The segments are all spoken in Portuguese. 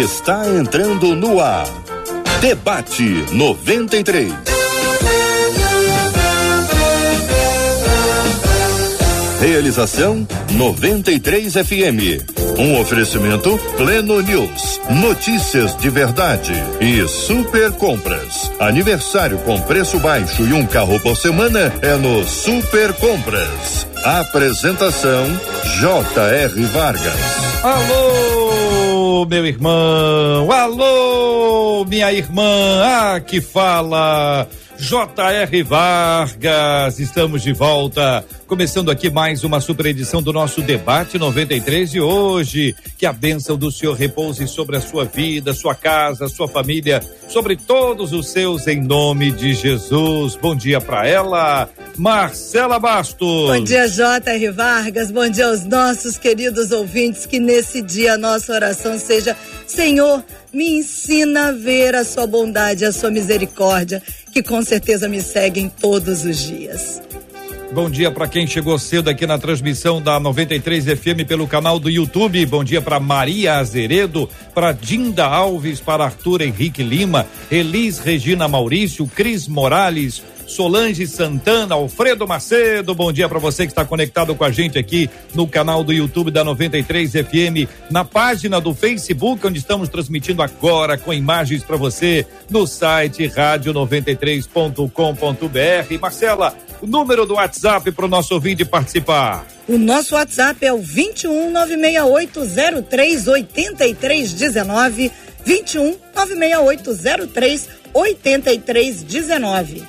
está entrando no ar. Debate 93. Realização 93 FM. Um oferecimento Pleno News. Notícias de verdade e super compras. Aniversário com preço baixo e um carro por semana é no Super Compras. Apresentação J.R. Vargas. Alô, meu irmão. Alô, minha irmã. Ah, que fala. J.R. Vargas, estamos de volta, começando aqui mais uma super edição do nosso debate 93 de hoje. Que a bênção do Senhor repouse sobre a sua vida, sua casa, sua família, sobre todos os seus, em nome de Jesus. Bom dia para ela, Marcela Bastos. Bom dia, J.R. Vargas. Bom dia aos nossos queridos ouvintes. Que nesse dia a nossa oração seja: Senhor, me ensina a ver a sua bondade, a sua misericórdia, que com certeza me seguem todos os dias. Bom dia para quem chegou cedo aqui na transmissão da 93 FM pelo canal do YouTube. Bom dia para Maria Azeredo, para Dinda Alves, para Arthur Henrique Lima, Elis Regina Maurício, Cris Morales, Solange Santana, Alfredo Macedo. Bom dia para você que está conectado com a gente aqui no canal do YouTube da 93 FM, na página do Facebook, onde estamos transmitindo agora com imagens para você no site rádio93.com.br. Marcela, o número do WhatsApp para o nosso ouvinte participar. O nosso WhatsApp é o 21 96803 8319. 21 96803 8319.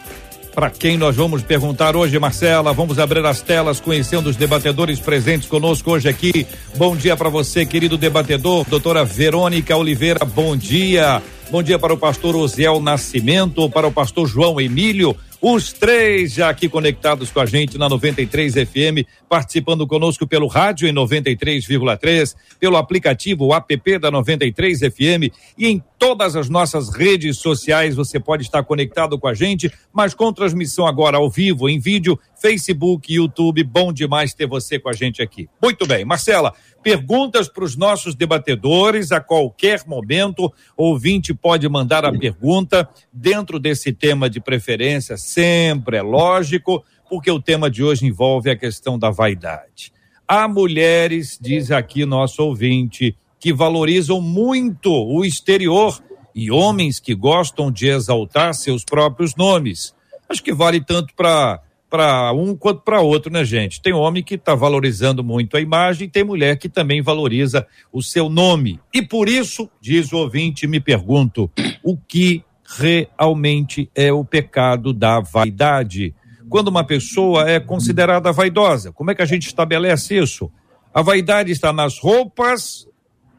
Para quem nós vamos perguntar hoje, Marcela, vamos abrir as telas conhecendo os debatedores presentes conosco hoje aqui. Bom dia para você, querido debatedor, doutora Verônica Oliveira, bom dia. Bom dia para o pastor Osiel Nascimento, para o pastor João Emílio, os três já aqui conectados com a gente na 93 FM, participando conosco pelo rádio em 93,3, pelo aplicativo app da 93 FM e em todas as nossas redes sociais. Você pode estar conectado com a gente, mas com transmissão agora ao vivo, em vídeo, Facebook, YouTube. Bom demais ter você com a gente aqui. Muito bem, Marcela, perguntas para os nossos debatedores a qualquer momento. Ouvinte pode mandar a pergunta dentro desse tema de preferência, sempre é lógico, porque o tema de hoje envolve a questão da vaidade. Há mulheres, diz aqui nosso ouvinte, que valorizam muito o exterior e homens que gostam de exaltar seus próprios nomes. Acho que vale tanto para para um quanto para outro, né, gente? Tem homem que está valorizando muito a imagem, tem mulher que também valoriza o seu nome. E por isso, diz o ouvinte, me pergunto, o que realmente é o pecado da vaidade? Quando uma pessoa é considerada vaidosa, como é que a gente estabelece isso? A vaidade está nas roupas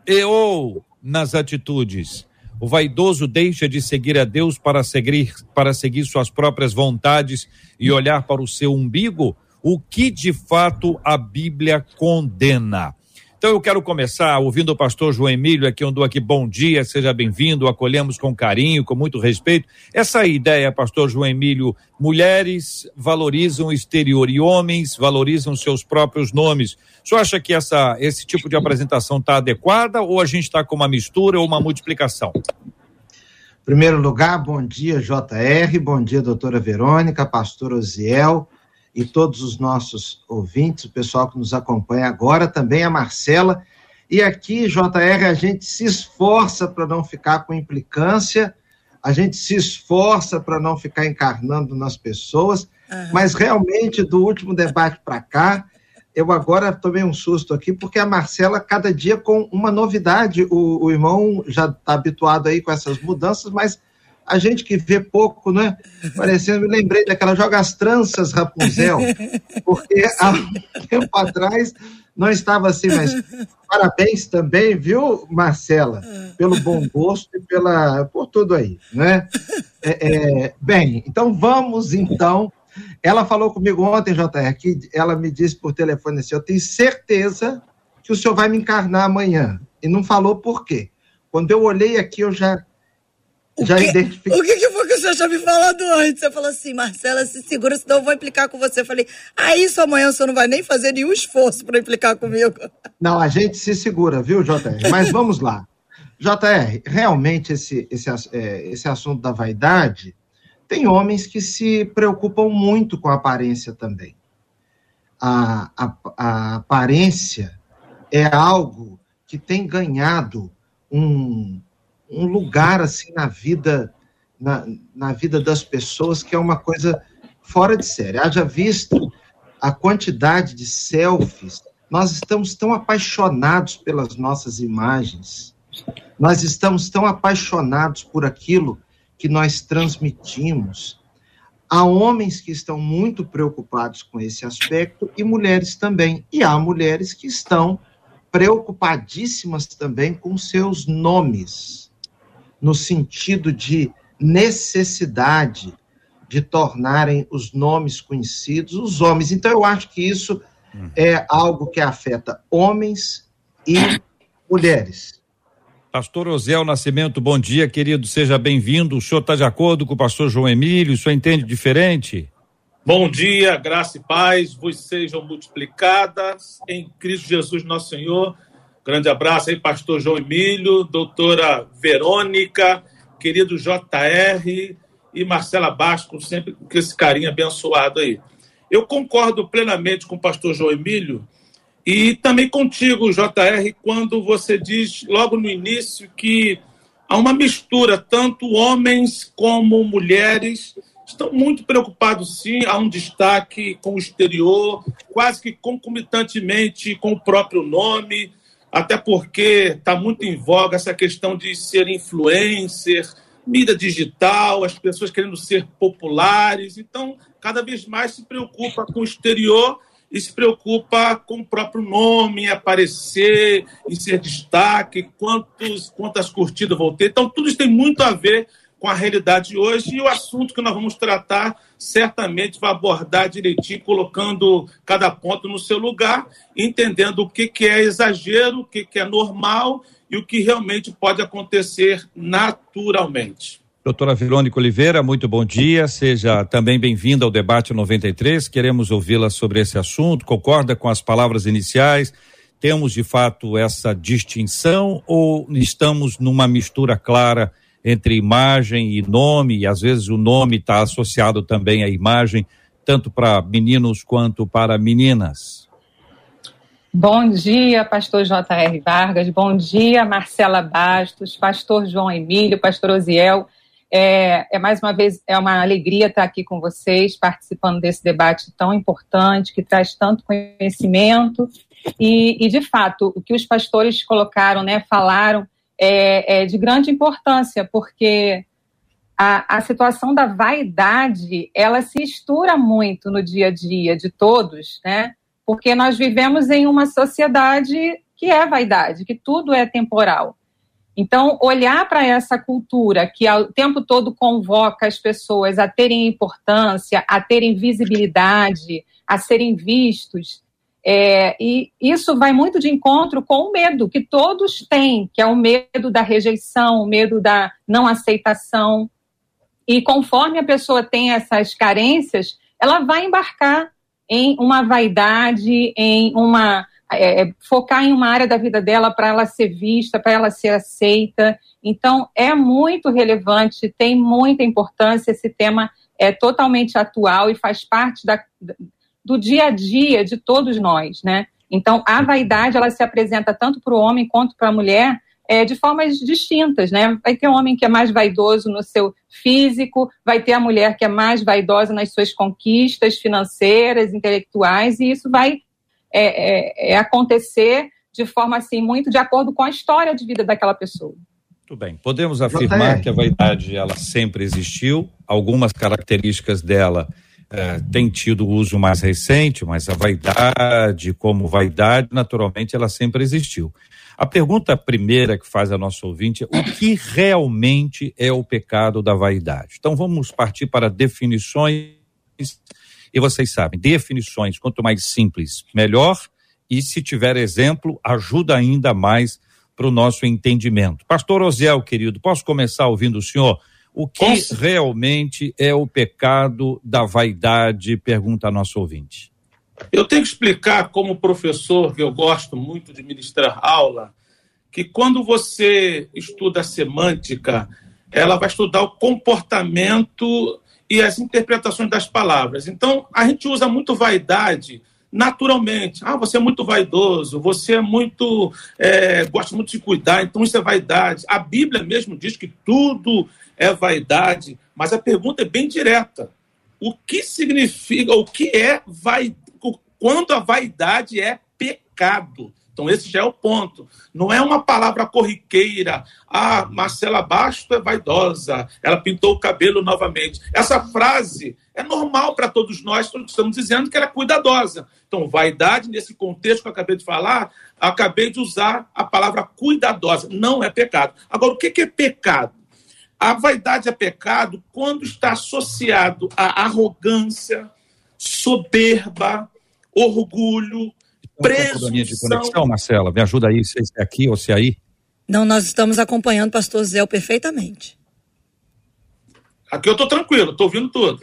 e ou nas atitudes. O vaidoso deixa de seguir a Deus para seguir, para seguir suas próprias vontades e olhar para o seu umbigo, o que de fato a Bíblia condena. Então eu quero começar ouvindo o pastor João Emílio, aqui onde aqui bom dia, seja bem-vindo, acolhemos com carinho, com muito respeito. Essa ideia, pastor João Emílio, mulheres valorizam o exterior e homens valorizam seus próprios nomes. O senhor acha que essa, esse tipo de apresentação está adequada ou a gente está com uma mistura ou uma multiplicação? primeiro lugar, bom dia, JR, bom dia, doutora Verônica, pastor Osiel e todos os nossos ouvintes, o pessoal que nos acompanha agora, também a Marcela. E aqui, JR, a gente se esforça para não ficar com implicância, a gente se esforça para não ficar encarnando nas pessoas, uhum. mas realmente, do último debate para cá, eu agora tomei um susto aqui, porque a Marcela, cada dia com uma novidade, o, o irmão já está habituado aí com essas mudanças, mas a gente que vê pouco, né? Parecendo, me lembrei daquela Joga as Tranças Rapunzel, porque há um tempo atrás não estava assim, mas parabéns também, viu, Marcela, pelo bom gosto e pela, por tudo aí, né? É, é, bem, então vamos então ela falou comigo ontem, JR, que ela me disse por telefone assim: eu tenho certeza que o senhor vai me encarnar amanhã. E não falou por quê. Quando eu olhei aqui, eu já. O já que, identifiquei. O que, que foi que o senhor já me falado antes? Você falou assim, Marcela, se segura, senão eu vou implicar com você. Eu falei, ah, isso amanhã o senhor não vai nem fazer nenhum esforço para implicar comigo. Não, a gente se segura, viu, JR? Mas vamos lá. JR, realmente esse, esse, é, esse assunto da vaidade, tem homens que se preocupam muito com a aparência também. A, a, a aparência é algo que tem ganhado um, um lugar assim na vida na, na vida das pessoas que é uma coisa fora de série. Haja visto a quantidade de selfies, nós estamos tão apaixonados pelas nossas imagens, nós estamos tão apaixonados por aquilo que nós transmitimos. Há homens que estão muito preocupados com esse aspecto e mulheres também. E há mulheres que estão preocupadíssimas também com seus nomes, no sentido de necessidade de tornarem os nomes conhecidos os homens. Então, eu acho que isso uhum. é algo que afeta homens e mulheres. Pastor Osiel Nascimento, bom dia, querido, seja bem-vindo. O senhor está de acordo com o pastor João Emílio? O senhor entende diferente? Bom dia, graça e paz vos sejam multiplicadas em Cristo Jesus, nosso Senhor. Grande abraço aí, pastor João Emílio, doutora Verônica, querido JR e Marcela Basco, sempre com esse carinho abençoado aí. Eu concordo plenamente com o pastor João Emílio e também contigo, JR, quando você diz logo no início que há uma mistura, tanto homens como mulheres estão muito preocupados, sim, há um destaque com o exterior, quase que concomitantemente com o próprio nome, até porque está muito em voga essa questão de ser influencer, mídia digital, as pessoas querendo ser populares. Então, cada vez mais se preocupa com o exterior e se preocupa com o próprio nome, aparecer, em ser destaque, quantos, quantas curtidas vou ter. Então, tudo isso tem muito a ver com a realidade de hoje e o assunto que nós vamos tratar certamente vai abordar direitinho, colocando cada ponto no seu lugar, entendendo o que, que é exagero, o que, que é normal e o que realmente pode acontecer naturalmente. Doutora Verônica Oliveira, muito bom dia. Seja também bem-vinda ao debate 93. Queremos ouvi-la sobre esse assunto. Concorda com as palavras iniciais? Temos de fato essa distinção ou estamos numa mistura clara entre imagem e nome? E às vezes o nome está associado também à imagem, tanto para meninos quanto para meninas. Bom dia, pastor J.R. Vargas, bom dia, Marcela Bastos, pastor João Emílio, pastor Osiel. É, é, mais uma vez, é uma alegria estar aqui com vocês, participando desse debate tão importante, que traz tanto conhecimento. E, e de fato, o que os pastores colocaram, né, falaram, é, é de grande importância, porque a, a situação da vaidade, ela se mistura muito no dia a dia de todos, né? porque nós vivemos em uma sociedade que é vaidade, que tudo é temporal. Então, olhar para essa cultura que o tempo todo convoca as pessoas a terem importância, a terem visibilidade, a serem vistos, é, e isso vai muito de encontro com o medo que todos têm, que é o medo da rejeição, o medo da não aceitação. E conforme a pessoa tem essas carências, ela vai embarcar em uma vaidade, em uma é, é, focar em uma área da vida dela para ela ser vista, para ela ser aceita. Então, é muito relevante, tem muita importância. Esse tema é totalmente atual e faz parte da, do dia a dia de todos nós, né? Então, a vaidade ela se apresenta tanto para o homem quanto para a mulher é, de formas distintas, né? Vai ter um homem que é mais vaidoso no seu físico, vai ter a mulher que é mais vaidosa nas suas conquistas financeiras, intelectuais, e isso vai é, é, é acontecer de forma assim muito de acordo com a história de vida daquela pessoa. Muito bem. Podemos afirmar que a vaidade ela sempre existiu. Algumas características dela é, têm tido uso mais recente, mas a vaidade, como vaidade, naturalmente, ela sempre existiu. A pergunta primeira que faz a nossa ouvinte é o que realmente é o pecado da vaidade? Então vamos partir para definições. E vocês sabem, definições, quanto mais simples, melhor. E se tiver exemplo, ajuda ainda mais para o nosso entendimento. Pastor Osiel, querido, posso começar ouvindo o senhor? O que realmente é o pecado da vaidade? Pergunta nosso ouvinte. Eu tenho que explicar, como professor, que eu gosto muito de ministrar aula, que quando você estuda a semântica, ela vai estudar o comportamento e as interpretações das palavras. Então, a gente usa muito vaidade naturalmente. Ah, você é muito vaidoso, você é muito. É, gosta muito de cuidar, então isso é vaidade. A Bíblia mesmo diz que tudo é vaidade, mas a pergunta é bem direta. O que significa, o que é vaidade? Quando a vaidade é pecado? Então, esse já é o ponto. Não é uma palavra corriqueira. Ah, Marcela Basto é vaidosa, ela pintou o cabelo novamente. Essa frase é normal para todos nós, estamos dizendo que ela é cuidadosa. Então, vaidade, nesse contexto que eu acabei de falar, acabei de usar a palavra cuidadosa. Não é pecado. Agora, o que é pecado? A vaidade é pecado quando está associado à arrogância, soberba, orgulho, presunção. de conexão, Marcela, me ajuda aí, se é aqui ou se é aí. Não, nós estamos acompanhando o pastor Zé perfeitamente. Aqui eu estou tranquilo, estou ouvindo tudo.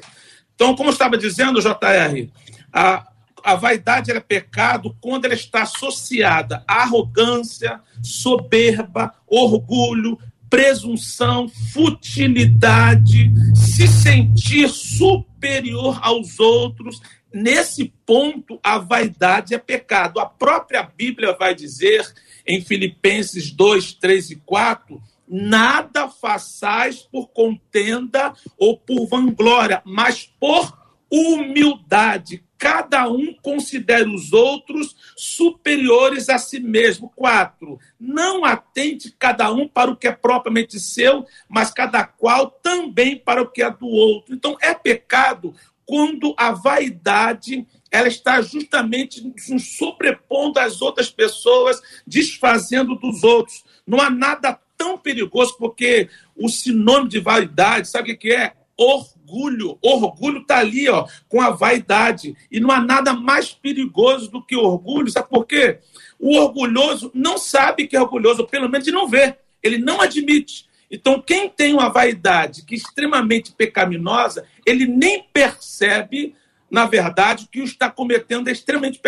Então, como eu estava dizendo, JR, a, a vaidade é pecado quando ela está associada à arrogância, soberba, orgulho, presunção, futilidade, se sentir superior aos outros. Nesse ponto, a vaidade é pecado. A própria Bíblia vai dizer em Filipenses 2, 3 e 4 nada façais por contenda ou por vanglória, mas por humildade. Cada um considere os outros superiores a si mesmo. Quatro, não atente cada um para o que é propriamente seu, mas cada qual também para o que é do outro. Então, é pecado quando a vaidade ela está justamente sobrepondo as outras pessoas, desfazendo dos outros. Não há nada tão perigoso, porque o sinônimo de vaidade, sabe o que é? Orgulho. Orgulho está ali, ó, com a vaidade. E não há nada mais perigoso do que orgulho. Sabe por quê? O orgulhoso não sabe que é orgulhoso, pelo menos não vê. Ele não admite. Então, quem tem uma vaidade que é extremamente pecaminosa, ele nem percebe, na verdade, que o está cometendo é extremamente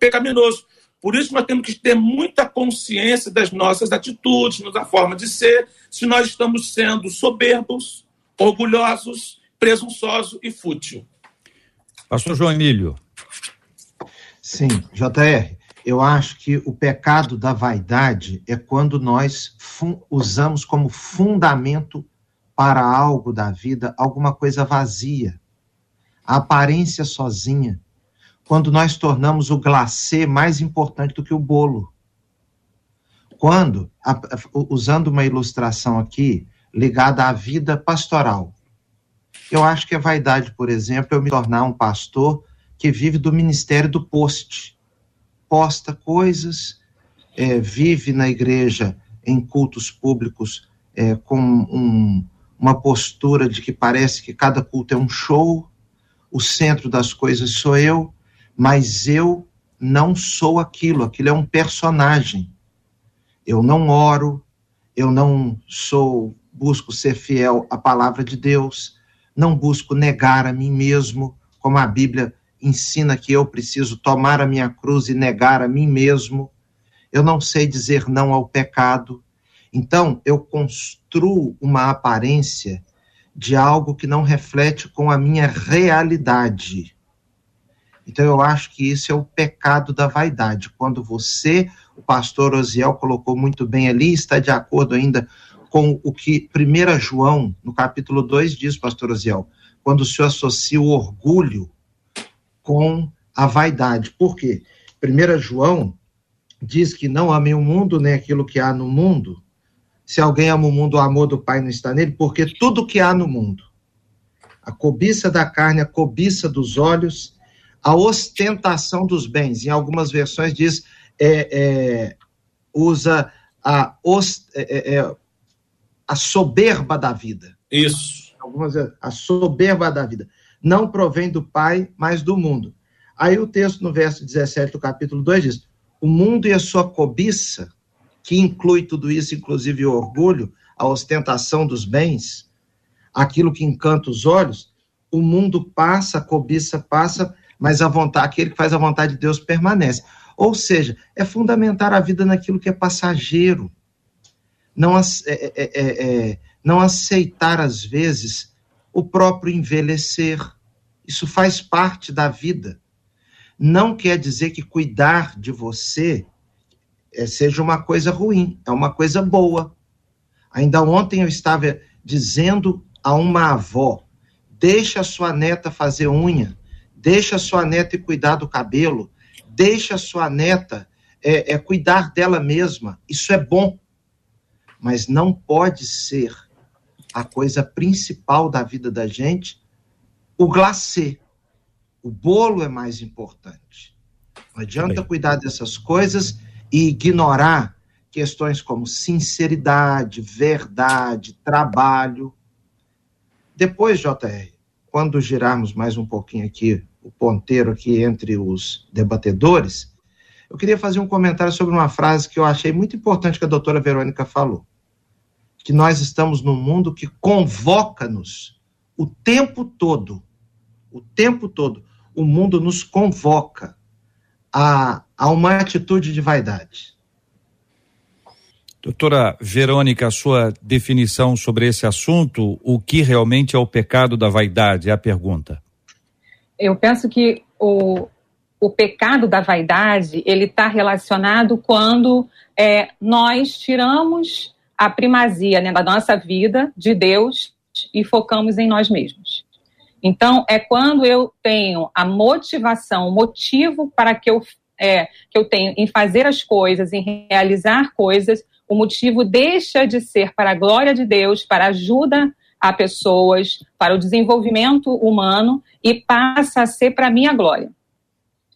pecaminoso. Por isso, nós temos que ter muita consciência das nossas atitudes, da forma de ser, se nós estamos sendo soberbos, orgulhosos, presunçosos e fútil. Pastor João Emílio. Sim, JR, eu acho que o pecado da vaidade é quando nós usamos como fundamento para algo da vida alguma coisa vazia, a aparência sozinha. Quando nós tornamos o glacê mais importante do que o bolo. Quando, usando uma ilustração aqui ligada à vida pastoral, eu acho que é vaidade, por exemplo, eu me tornar um pastor que vive do ministério do post, posta coisas, é, vive na igreja em cultos públicos é, com um, uma postura de que parece que cada culto é um show, o centro das coisas sou eu, mas eu não sou aquilo, aquilo é um personagem. Eu não oro, eu não sou, busco ser fiel à palavra de Deus, não busco negar a mim mesmo, como a Bíblia ensina que eu preciso tomar a minha cruz e negar a mim mesmo. Eu não sei dizer não ao pecado. Então, eu construo uma aparência de algo que não reflete com a minha realidade. Então, eu acho que isso é o pecado da vaidade. Quando você, o pastor Osiel colocou muito bem ali, está de acordo ainda com o que 1 João, no capítulo 2, diz, pastor Osiel, quando senhor associa o orgulho com a vaidade. Por quê? 1 João diz que não amem o mundo, nem aquilo que há no mundo. Se alguém ama o mundo, o amor do Pai não está nele, porque tudo que há no mundo, a cobiça da carne, a cobiça dos olhos a ostentação dos bens. Em algumas versões diz, é, é, usa a, os, é, é, é, a soberba da vida. Isso. Algumas a soberba da vida. Não provém do Pai, mas do mundo. Aí o texto no verso 17 do capítulo 2 diz: O mundo e a sua cobiça, que inclui tudo isso, inclusive o orgulho, a ostentação dos bens, aquilo que encanta os olhos, o mundo passa, a cobiça passa, mas a vontade, aquele que faz a vontade de Deus permanece. Ou seja, é fundamentar a vida naquilo que é passageiro. não, é, é, é, não aceitar, às vezes, o próprio envelhecer. Isso faz parte da vida. Não quer dizer que cuidar de você seja uma coisa ruim, é uma coisa boa. Ainda ontem eu estava dizendo a uma avó: deixa a sua neta fazer unha, deixa a sua neta cuidar do cabelo, deixa a sua neta é, é, cuidar dela mesma. Isso é bom, mas não pode ser a coisa principal da vida da gente o glacê. O bolo é mais importante. Não adianta cuidar dessas coisas e ignorar questões como sinceridade, verdade, trabalho. Depois, JR, quando girarmos mais um pouquinho aqui o ponteiro aqui entre os debatedores, eu queria fazer um comentário sobre uma frase que eu achei muito importante que a doutora Verônica falou. Que nós estamos num mundo que convoca-nos o tempo todo. O tempo todo. O mundo nos convoca a, a uma atitude de vaidade. Doutora Verônica, a sua definição sobre esse assunto, o que realmente é o pecado da vaidade? É a pergunta. Eu penso que o, o pecado da vaidade ele está relacionado quando é, nós tiramos a primazia né, da nossa vida de Deus e focamos em nós mesmos. Então, é quando eu tenho a motivação, o motivo para que eu, é, que eu tenho em fazer as coisas, em realizar coisas, o motivo deixa de ser para a glória de Deus, para a ajuda a pessoas, para o desenvolvimento humano e passa a ser para a minha glória.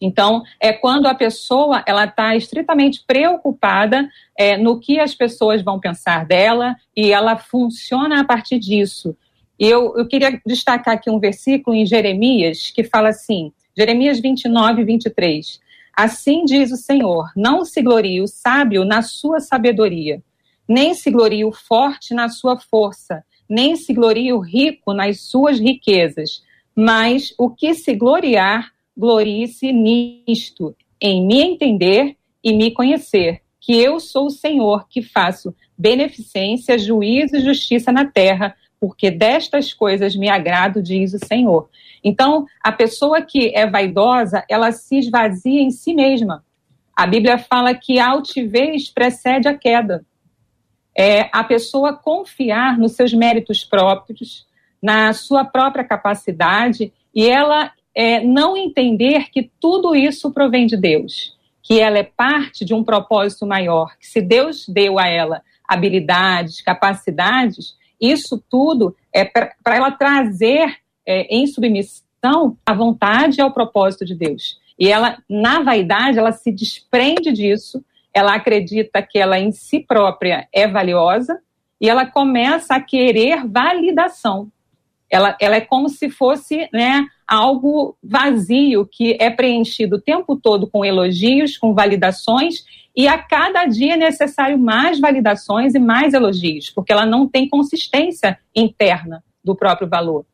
Então, é quando a pessoa ela está estritamente preocupada é, no que as pessoas vão pensar dela e ela funciona a partir disso. Eu, eu queria destacar aqui um versículo em Jeremias que fala assim, Jeremias 29, 23. Assim diz o Senhor: não se glorie o sábio na sua sabedoria, nem se glorie o forte na sua força, nem se glorie o rico nas suas riquezas, mas o que se gloriar, glorie-se nisto, em me entender e me conhecer, que eu sou o Senhor que faço beneficência, juízo e justiça na terra, porque destas coisas me agrado, diz o Senhor. Então, a pessoa que é vaidosa, ela se esvazia em si mesma. A Bíblia fala que a altivez precede a queda. É a pessoa confiar nos seus méritos próprios, na sua própria capacidade e ela é, não entender que tudo isso provém de Deus, que ela é parte de um propósito maior, que se Deus deu a ela habilidades, capacidades, isso tudo é para ela trazer é, em submissão a vontade ao propósito de Deus. E ela, na vaidade, ela se desprende disso, ela acredita que ela em si própria é valiosa e ela começa a querer validação. Ela, ela é como se fosse né, algo vazio que é preenchido o tempo todo com elogios, com validações e a cada dia é necessário mais validações e mais elogios, porque ela não tem consistência interna do próprio valor.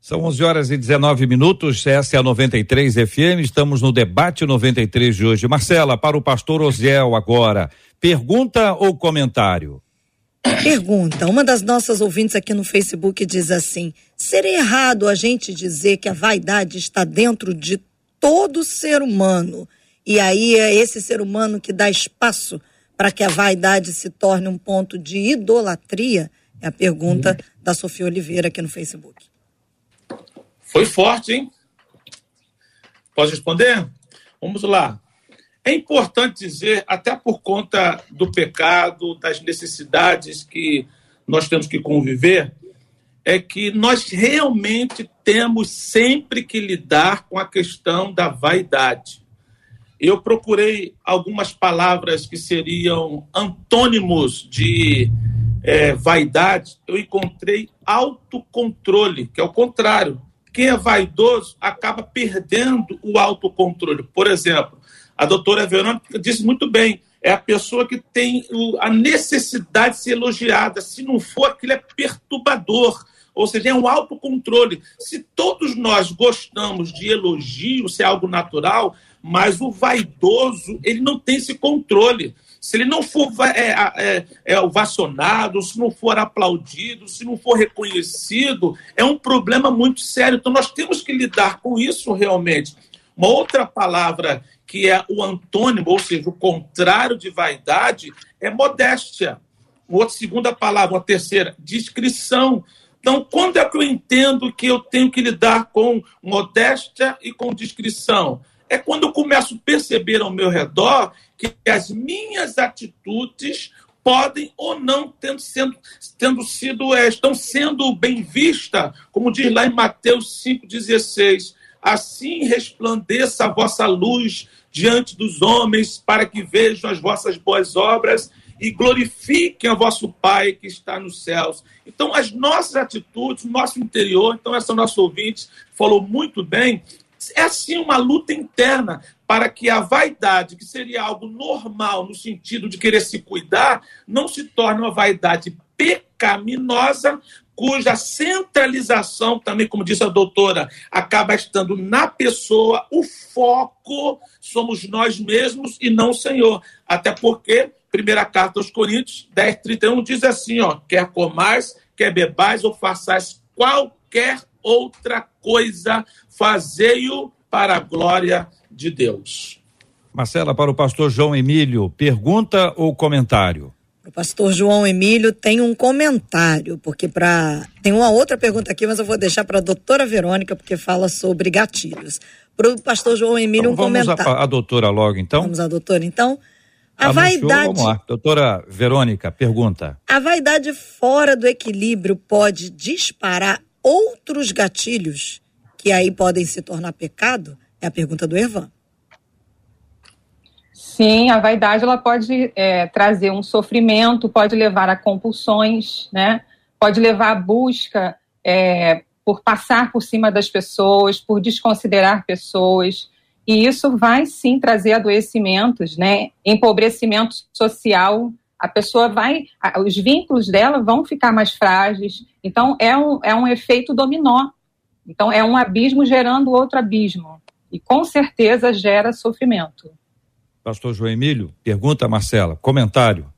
São 11 horas e 19 minutos, essa é a 93 FM, estamos no debate 93 de hoje. Marcela, para o pastor Osiel agora, pergunta ou comentário? Pergunta. Uma das nossas ouvintes aqui no Facebook diz assim: seria errado a gente dizer que a vaidade está dentro de todo ser humano e aí é esse ser humano que dá espaço para que a vaidade se torne um ponto de idolatria? É a pergunta uhum. da Sofia Oliveira aqui no Facebook. Foi forte, hein? Pode responder? Vamos lá. É importante dizer, até por conta do pecado, das necessidades que nós temos que conviver, é que nós realmente temos sempre que lidar com a questão da vaidade eu procurei algumas palavras que seriam antônimos de é, vaidade. Eu encontrei autocontrole, que é o contrário. Quem é vaidoso acaba perdendo o autocontrole. Por exemplo, a doutora Verônica disse muito bem: é a pessoa que tem a necessidade de ser elogiada. Se não for, aquilo é perturbador. Ou seja, é um autocontrole. Se todos nós gostamos de elogio, se é algo natural, mas o vaidoso, ele não tem esse controle. se ele não for é, é, é, ovacionado, se não for aplaudido, se não for reconhecido, é um problema muito sério. Então, nós temos que lidar com isso realmente. Uma outra palavra que é o antônimo, ou seja, o contrário de vaidade, é modéstia. Outra segunda palavra, uma terceira, discrição. Então, quando é que eu entendo que eu tenho que lidar com modéstia e com discrição? É quando eu começo a perceber ao meu redor que as minhas atitudes podem ou não tendo, sendo, tendo sido, é, estão sendo bem vistas, como diz lá em Mateus 5,16. Assim resplandeça a vossa luz diante dos homens, para que vejam as vossas boas obras e glorifiquem a vosso Pai que está nos céus. Então, as nossas atitudes, nosso interior, então, essa nossa ouvinte falou muito bem, é assim uma luta interna para que a vaidade, que seria algo normal no sentido de querer se cuidar, não se torne uma vaidade pecaminosa, cuja centralização, também, como disse a doutora, acaba estando na pessoa, o foco somos nós mesmos e não o Senhor. Até porque, primeira carta aos Coríntios 10, 31 diz assim: ó, quer comais, quer bebais ou façais qualquer outra coisa, fazei-o para a glória de Deus. Marcela, para o pastor João Emílio, pergunta ou comentário? O pastor João Emílio tem um comentário, porque para tem uma outra pergunta aqui, mas eu vou deixar para a doutora Verônica, porque fala sobre gatilhos. Para o pastor João Emílio, então, um vamos comentário. Vamos a, a doutora logo, então? Vamos à doutora, então. A Anunciou, vaidade. Vamos lá. Doutora Verônica, pergunta. A vaidade fora do equilíbrio pode disparar outros gatilhos que aí podem se tornar pecado? É a pergunta do Evan. Sim, a vaidade ela pode é, trazer um sofrimento, pode levar a compulsões, né? Pode levar à busca é, por passar por cima das pessoas, por desconsiderar pessoas. E isso vai sim trazer adoecimentos, né? Empobrecimento social. A pessoa vai, os vínculos dela vão ficar mais frágeis. Então é um, é um efeito dominó. Então é um abismo gerando outro abismo. E com certeza gera sofrimento. Pastor João Emílio, pergunta, Marcela, comentário.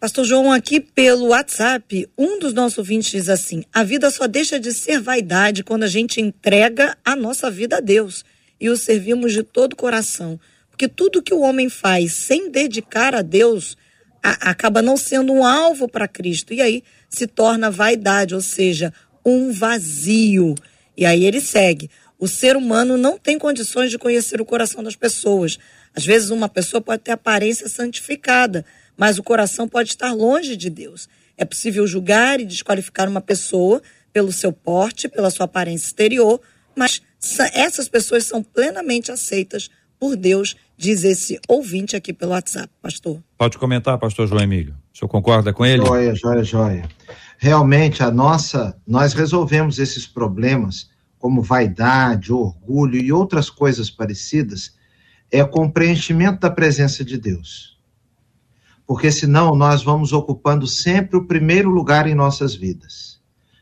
Pastor João, aqui pelo WhatsApp, um dos nossos ouvintes diz assim: a vida só deixa de ser vaidade quando a gente entrega a nossa vida a Deus e o servimos de todo o coração. Porque tudo que o homem faz sem dedicar a Deus a, acaba não sendo um alvo para Cristo. E aí se torna vaidade, ou seja, um vazio. E aí ele segue. O ser humano não tem condições de conhecer o coração das pessoas. Às vezes, uma pessoa pode ter aparência santificada, mas o coração pode estar longe de Deus. É possível julgar e desqualificar uma pessoa pelo seu porte, pela sua aparência exterior, mas essas pessoas são plenamente aceitas por Deus, diz esse ouvinte aqui pelo WhatsApp, pastor. Pode comentar, pastor João Emílio. O senhor concorda com ele? Joia, joia, joia. Realmente, a nossa, nós resolvemos esses problemas, como vaidade, orgulho e outras coisas parecidas, é com preenchimento da presença de Deus. Porque senão nós vamos ocupando sempre o primeiro lugar em nossas vidas.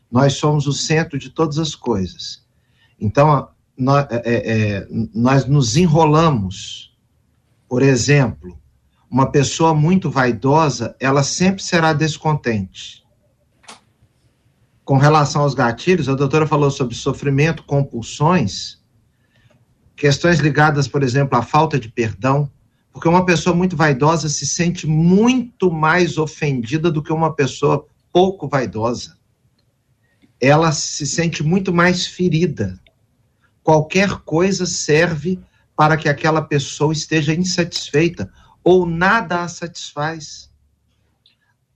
Nós somos o centro de todas as coisas. Então, nós, é, é, é, nós nos enrolamos. Por exemplo, uma pessoa muito vaidosa, ela sempre será descontente. Com relação aos gatilhos, a doutora falou sobre sofrimento, compulsões questões ligadas, por exemplo, à falta de perdão, porque uma pessoa muito vaidosa se sente muito mais ofendida do que uma pessoa pouco vaidosa. Ela se sente muito mais ferida. Qualquer coisa serve para que aquela pessoa esteja insatisfeita ou nada a satisfaz.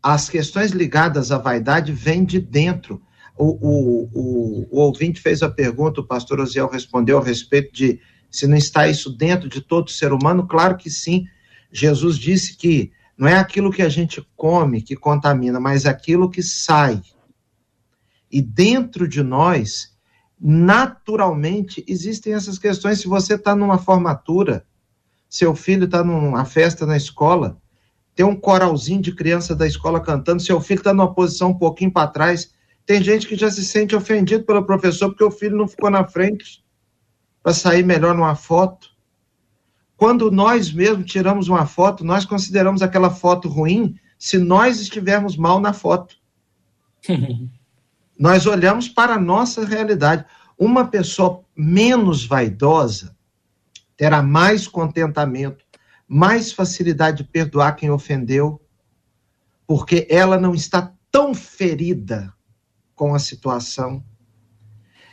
As questões ligadas à vaidade vêm de dentro. O, o, o, o ouvinte fez a pergunta, o pastor Osiel respondeu a respeito de se não está isso dentro de todo ser humano, claro que sim. Jesus disse que não é aquilo que a gente come que contamina, mas aquilo que sai. E dentro de nós, naturalmente, existem essas questões. Se você está numa formatura, seu filho está numa festa na escola, tem um coralzinho de criança da escola cantando, seu filho está numa posição um pouquinho para trás, tem gente que já se sente ofendido pelo professor porque o filho não ficou na frente para sair melhor numa foto. quando nós mesmos tiramos uma foto, nós consideramos aquela foto ruim se nós estivermos mal na foto. nós olhamos para a nossa realidade. Uma pessoa menos vaidosa terá mais contentamento, mais facilidade de perdoar quem ofendeu, porque ela não está tão ferida com a situação.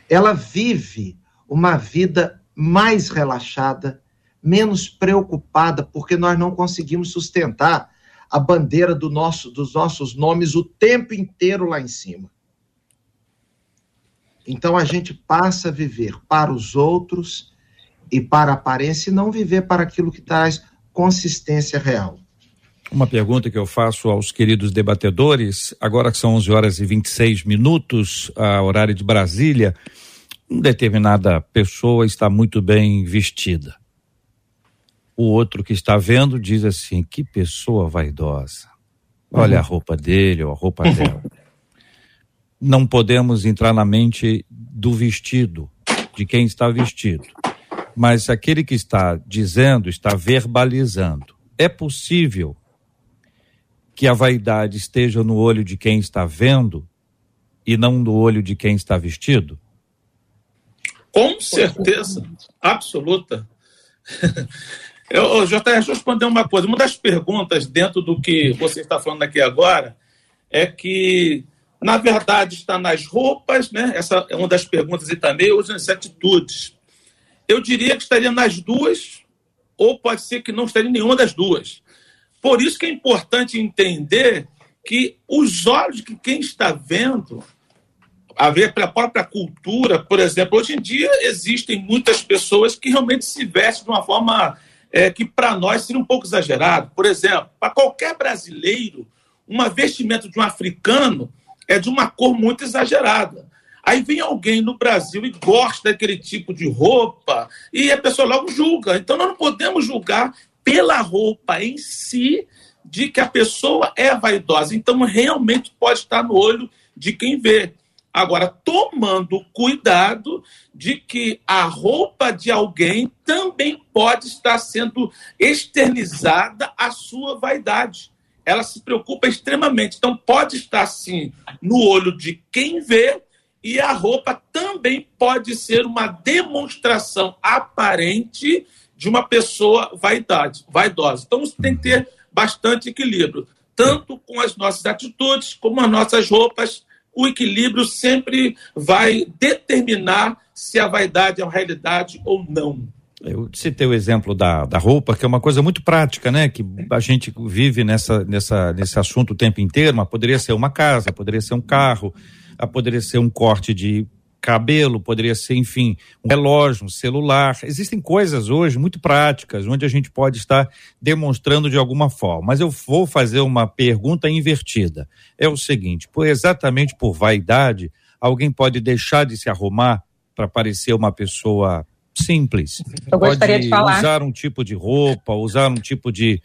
Ela vive uma vida mais relaxada, menos preocupada, porque nós não conseguimos sustentar a bandeira do nosso, dos nossos nomes o tempo inteiro lá em cima. Então a gente passa a viver para os outros e para a aparência e não viver para aquilo que traz consistência real. Uma pergunta que eu faço aos queridos debatedores, agora que são 11 horas e 26 minutos, a horário de Brasília, determinada pessoa está muito bem vestida o outro que está vendo diz assim: que pessoa vaidosa. Olha uhum. a roupa dele ou a roupa dela. Não podemos entrar na mente do vestido, de quem está vestido. Mas aquele que está dizendo, está verbalizando. É possível que a vaidade esteja no olho de quem está vendo e não no olho de quem está vestido? Com certeza, absoluta. Eu, JR, deixa eu responder uma coisa. Uma das perguntas dentro do que você está falando aqui agora é que, na verdade, está nas roupas, né? Essa é uma das perguntas e também, ou nas atitudes. Eu diria que estaria nas duas, ou pode ser que não estaria nenhuma das duas. Por isso que é importante entender que os olhos de quem está vendo, a ver pela própria cultura, por exemplo, hoje em dia existem muitas pessoas que realmente se vestem de uma forma é, que para nós seria um pouco exagerado. Por exemplo, para qualquer brasileiro, uma vestimenta de um africano é de uma cor muito exagerada. Aí vem alguém no Brasil e gosta daquele tipo de roupa e a pessoa logo julga. Então nós não podemos julgar pela roupa em si de que a pessoa é vaidosa. Então realmente pode estar no olho de quem vê. Agora, tomando cuidado de que a roupa de alguém também pode estar sendo externizada a sua vaidade. Ela se preocupa extremamente. Então, pode estar, sim, no olho de quem vê, e a roupa também pode ser uma demonstração aparente de uma pessoa vaidade, vaidosa. Então, você tem que ter bastante equilíbrio, tanto com as nossas atitudes, como as nossas roupas o equilíbrio sempre vai determinar se a vaidade é uma realidade ou não. Eu citei o exemplo da, da roupa, que é uma coisa muito prática, né? Que a gente vive nessa, nessa, nesse assunto o tempo inteiro, mas poderia ser uma casa, poderia ser um carro, poderia ser um corte de cabelo, poderia ser, enfim, um relógio, um celular. Existem coisas hoje muito práticas, onde a gente pode estar demonstrando de alguma forma. Mas eu vou fazer uma pergunta invertida. É o seguinte: por, exatamente por vaidade, alguém pode deixar de se arrumar para parecer uma pessoa simples. Eu gostaria pode de falar. usar um tipo de roupa, usar um tipo de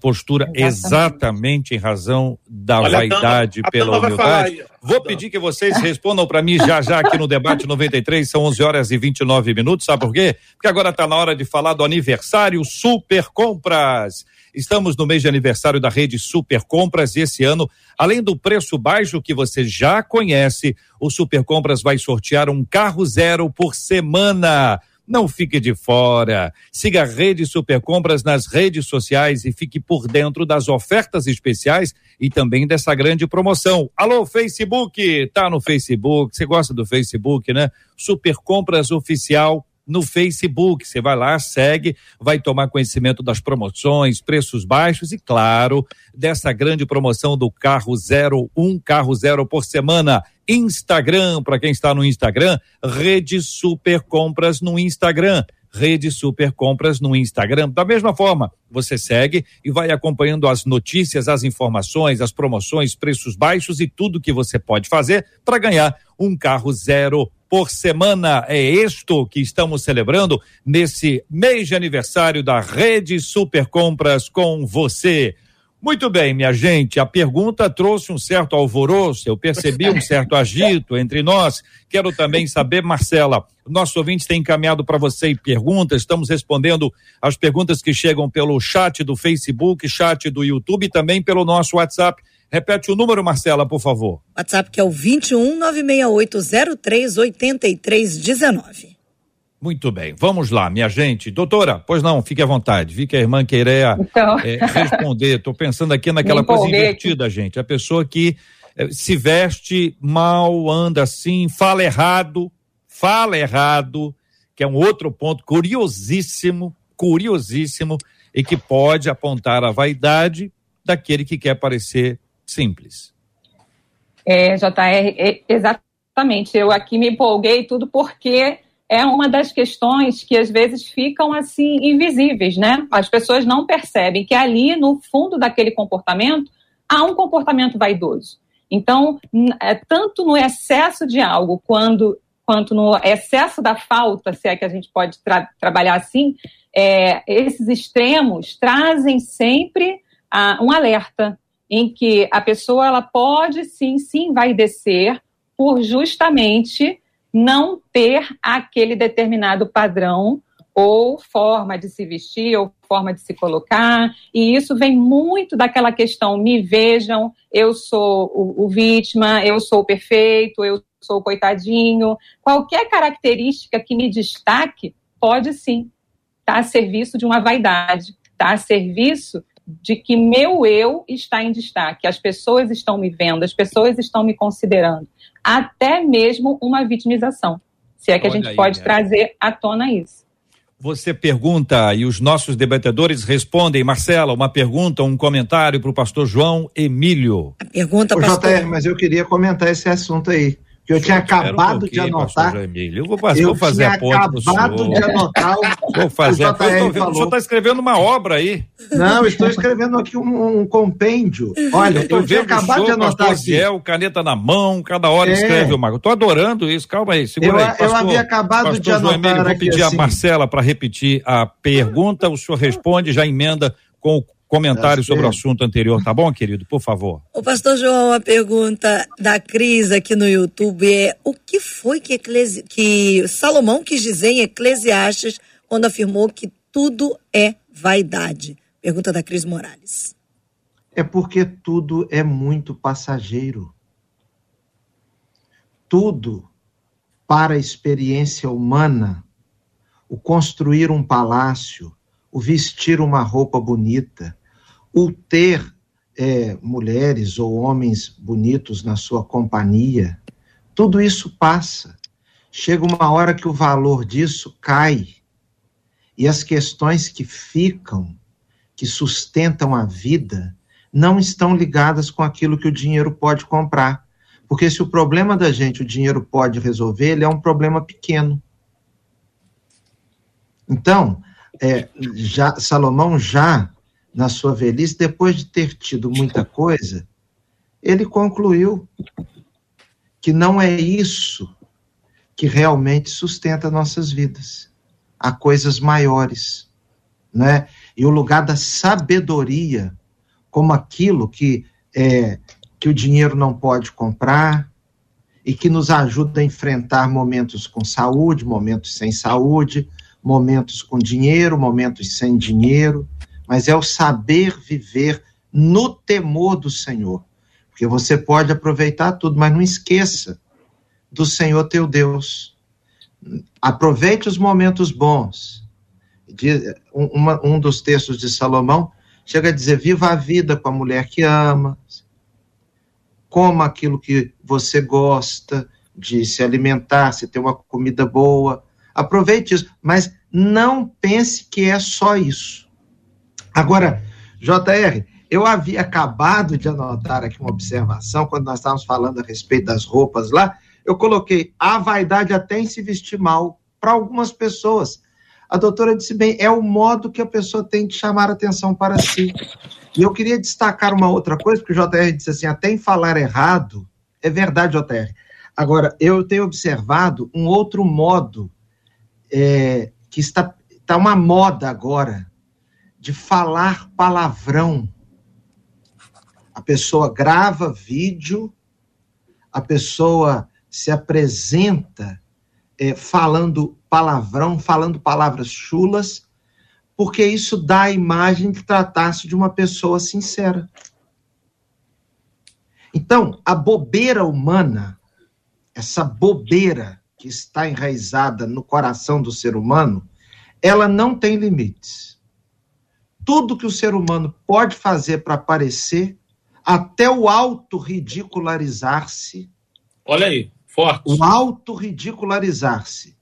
postura exatamente, em razão da Olha, vaidade a pela humildade. Vou pedir que vocês respondam para mim já já aqui no debate 93, são 11 horas e 29 minutos, sabe por quê? Porque agora está na hora de falar do aniversário Super Compras. Estamos no mês de aniversário da rede Super Compras e esse ano, além do preço baixo que você já conhece, o Super Compras vai sortear um carro zero por semana. Não fique de fora. Siga a Rede Super Compras nas redes sociais e fique por dentro das ofertas especiais e também dessa grande promoção. Alô, Facebook! Tá no Facebook. Você gosta do Facebook, né? Super Compras Oficial no Facebook. Você vai lá, segue, vai tomar conhecimento das promoções, preços baixos e, claro, dessa grande promoção do carro zero, um carro zero por semana. Instagram, para quem está no Instagram, Rede Super Compras no Instagram. Rede Super Compras no Instagram. Da mesma forma, você segue e vai acompanhando as notícias, as informações, as promoções, preços baixos e tudo que você pode fazer para ganhar um carro zero por semana. É isto que estamos celebrando nesse mês de aniversário da Rede Super Compras com você. Muito bem, minha gente. A pergunta trouxe um certo alvoroço, eu percebi um certo agito entre nós. Quero também saber, Marcela, nossos ouvintes têm encaminhado para você perguntas, estamos respondendo as perguntas que chegam pelo chat do Facebook, chat do YouTube e também pelo nosso WhatsApp. Repete o número, Marcela, por favor. WhatsApp que é o 21 96803 8319. Muito bem, vamos lá, minha gente. Doutora, pois não, fique à vontade. Vi que a irmã queria então... é, responder. Estou pensando aqui naquela coisa invertida, gente. A pessoa que é, se veste mal, anda assim, fala errado, fala errado, que é um outro ponto curiosíssimo, curiosíssimo, e que pode apontar a vaidade daquele que quer parecer simples. É, JR, exatamente. Eu aqui me empolguei tudo porque é uma das questões que às vezes ficam assim invisíveis, né? As pessoas não percebem que ali no fundo daquele comportamento há um comportamento vaidoso. Então, é, tanto no excesso de algo quando, quanto no excesso da falta, se é que a gente pode tra trabalhar assim, é, esses extremos trazem sempre ah, um alerta em que a pessoa ela pode sim se envaidecer por justamente não ter aquele determinado padrão ou forma de se vestir ou forma de se colocar, e isso vem muito daquela questão: me vejam, eu sou o, o vítima, eu sou o perfeito, eu sou o coitadinho. Qualquer característica que me destaque pode sim estar tá a serviço de uma vaidade, estar tá a serviço de que meu eu está em destaque, as pessoas estão me vendo, as pessoas estão me considerando, até mesmo uma vitimização, se é que Olha a gente aí, pode é. trazer à tona isso. Você pergunta e os nossos debatedores respondem. Marcela, uma pergunta, um comentário para o pastor João Emílio. A pergunta, Ô, pastor. JR, mas eu queria comentar esse assunto aí que eu tinha acabado um de anotar. Eu vou, fazer, eu vou fazer a ponte acabado de anotar. O, vou fazer o, o, o senhor está escrevendo uma obra aí. Não, estou escrevendo aqui um, um compêndio. Olha, eu, eu tinha acabado de anotar aqui. Ziel, caneta na mão, cada hora é. escreve uma. Estou adorando isso, calma aí, segura eu, aí. Pastor, eu havia acabado pastor de anotar Emílio, Vou pedir assim. a Marcela para repetir a pergunta, o senhor responde, já emenda com o comentário sobre o assunto anterior, tá bom, querido? Por favor. O pastor João, a pergunta da Cris aqui no YouTube é: o que foi que, Eclesi... que Salomão quis dizer em Eclesiastes quando afirmou que tudo é vaidade? Pergunta da Cris Morales. É porque tudo é muito passageiro. Tudo para a experiência humana, o construir um palácio, o vestir uma roupa bonita, o ter é, mulheres ou homens bonitos na sua companhia, tudo isso passa. Chega uma hora que o valor disso cai. E as questões que ficam, que sustentam a vida, não estão ligadas com aquilo que o dinheiro pode comprar. Porque se o problema da gente o dinheiro pode resolver, ele é um problema pequeno. Então, é, já, Salomão já na sua velhice, depois de ter tido muita coisa, ele concluiu que não é isso que realmente sustenta nossas vidas. Há coisas maiores, né? E o lugar da sabedoria, como aquilo que é, que o dinheiro não pode comprar e que nos ajuda a enfrentar momentos com saúde, momentos sem saúde, momentos com dinheiro, momentos sem dinheiro, mas é o saber viver no temor do Senhor. Porque você pode aproveitar tudo, mas não esqueça do Senhor teu Deus. Aproveite os momentos bons. Um dos textos de Salomão chega a dizer: viva a vida com a mulher que ama, coma aquilo que você gosta de se alimentar, se ter uma comida boa. Aproveite isso, mas não pense que é só isso. Agora, JR, eu havia acabado de anotar aqui uma observação, quando nós estávamos falando a respeito das roupas lá, eu coloquei a vaidade até em se vestir mal para algumas pessoas. A doutora disse bem, é o modo que a pessoa tem de chamar atenção para si. E eu queria destacar uma outra coisa, porque o JR disse assim, até em falar errado, é verdade, JR. Agora, eu tenho observado um outro modo é, que está, está uma moda agora de falar palavrão A pessoa grava vídeo, a pessoa se apresenta é, falando palavrão, falando palavras chulas, porque isso dá a imagem de tratar-se de uma pessoa sincera. Então, a bobeira humana, essa bobeira que está enraizada no coração do ser humano, ela não tem limites. Tudo que o ser humano pode fazer para aparecer, até o auto-ridicularizar-se. Olha aí, forte. O auto-ridicularizar-se.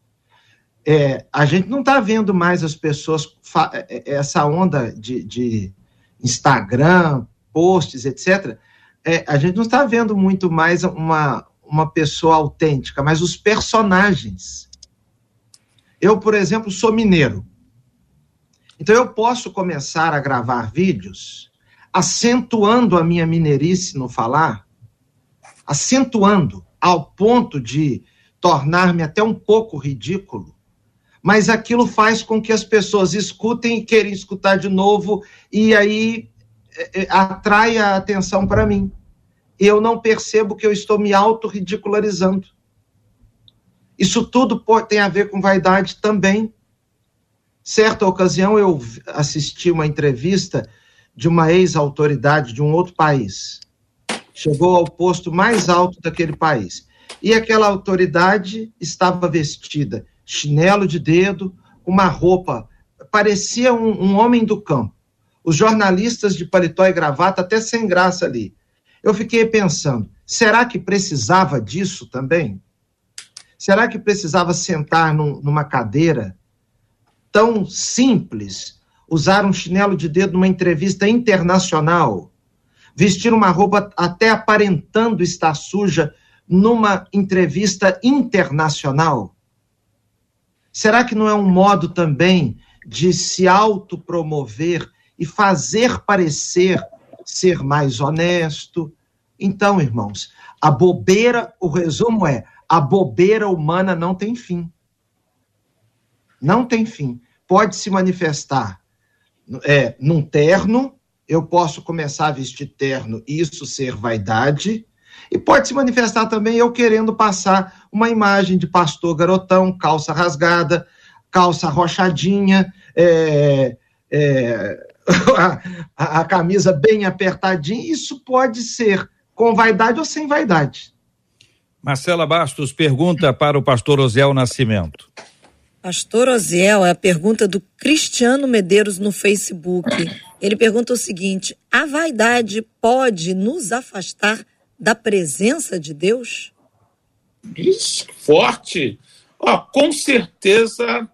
É, a gente não está vendo mais as pessoas, é, é, essa onda de, de Instagram, posts, etc. É, a gente não está vendo muito mais uma, uma pessoa autêntica, mas os personagens. Eu, por exemplo, sou mineiro. Então eu posso começar a gravar vídeos acentuando a minha mineirice no falar, acentuando ao ponto de tornar-me até um pouco ridículo, mas aquilo faz com que as pessoas escutem e queiram escutar de novo, e aí é, é, atrai a atenção para mim. Eu não percebo que eu estou me auto-ridicularizando. Isso tudo tem a ver com vaidade também. Certa ocasião eu assisti uma entrevista de uma ex-autoridade de um outro país. Chegou ao posto mais alto daquele país. E aquela autoridade estava vestida chinelo de dedo, uma roupa, parecia um, um homem do campo. Os jornalistas de paletó e gravata até sem graça ali. Eu fiquei pensando, será que precisava disso também? Será que precisava sentar num, numa cadeira tão simples, usar um chinelo de dedo numa entrevista internacional, vestir uma roupa até aparentando estar suja numa entrevista internacional? Será que não é um modo também de se autopromover e fazer parecer ser mais honesto? Então, irmãos, a bobeira, o resumo é: a bobeira humana não tem fim. Não tem fim. Pode se manifestar é, num terno, eu posso começar a vestir terno e isso ser vaidade, e pode se manifestar também eu querendo passar uma imagem de pastor garotão, calça rasgada, calça rochadinha, é, é, a, a, camisa bem apertadinha. Isso pode ser com vaidade ou sem vaidade. Marcela Bastos pergunta para o pastor Osiel Nascimento. Pastor Osiel, é a pergunta do Cristiano Medeiros no Facebook. Ele pergunta o seguinte: a vaidade pode nos afastar da presença de Deus? Isso, forte. Ó, com certeza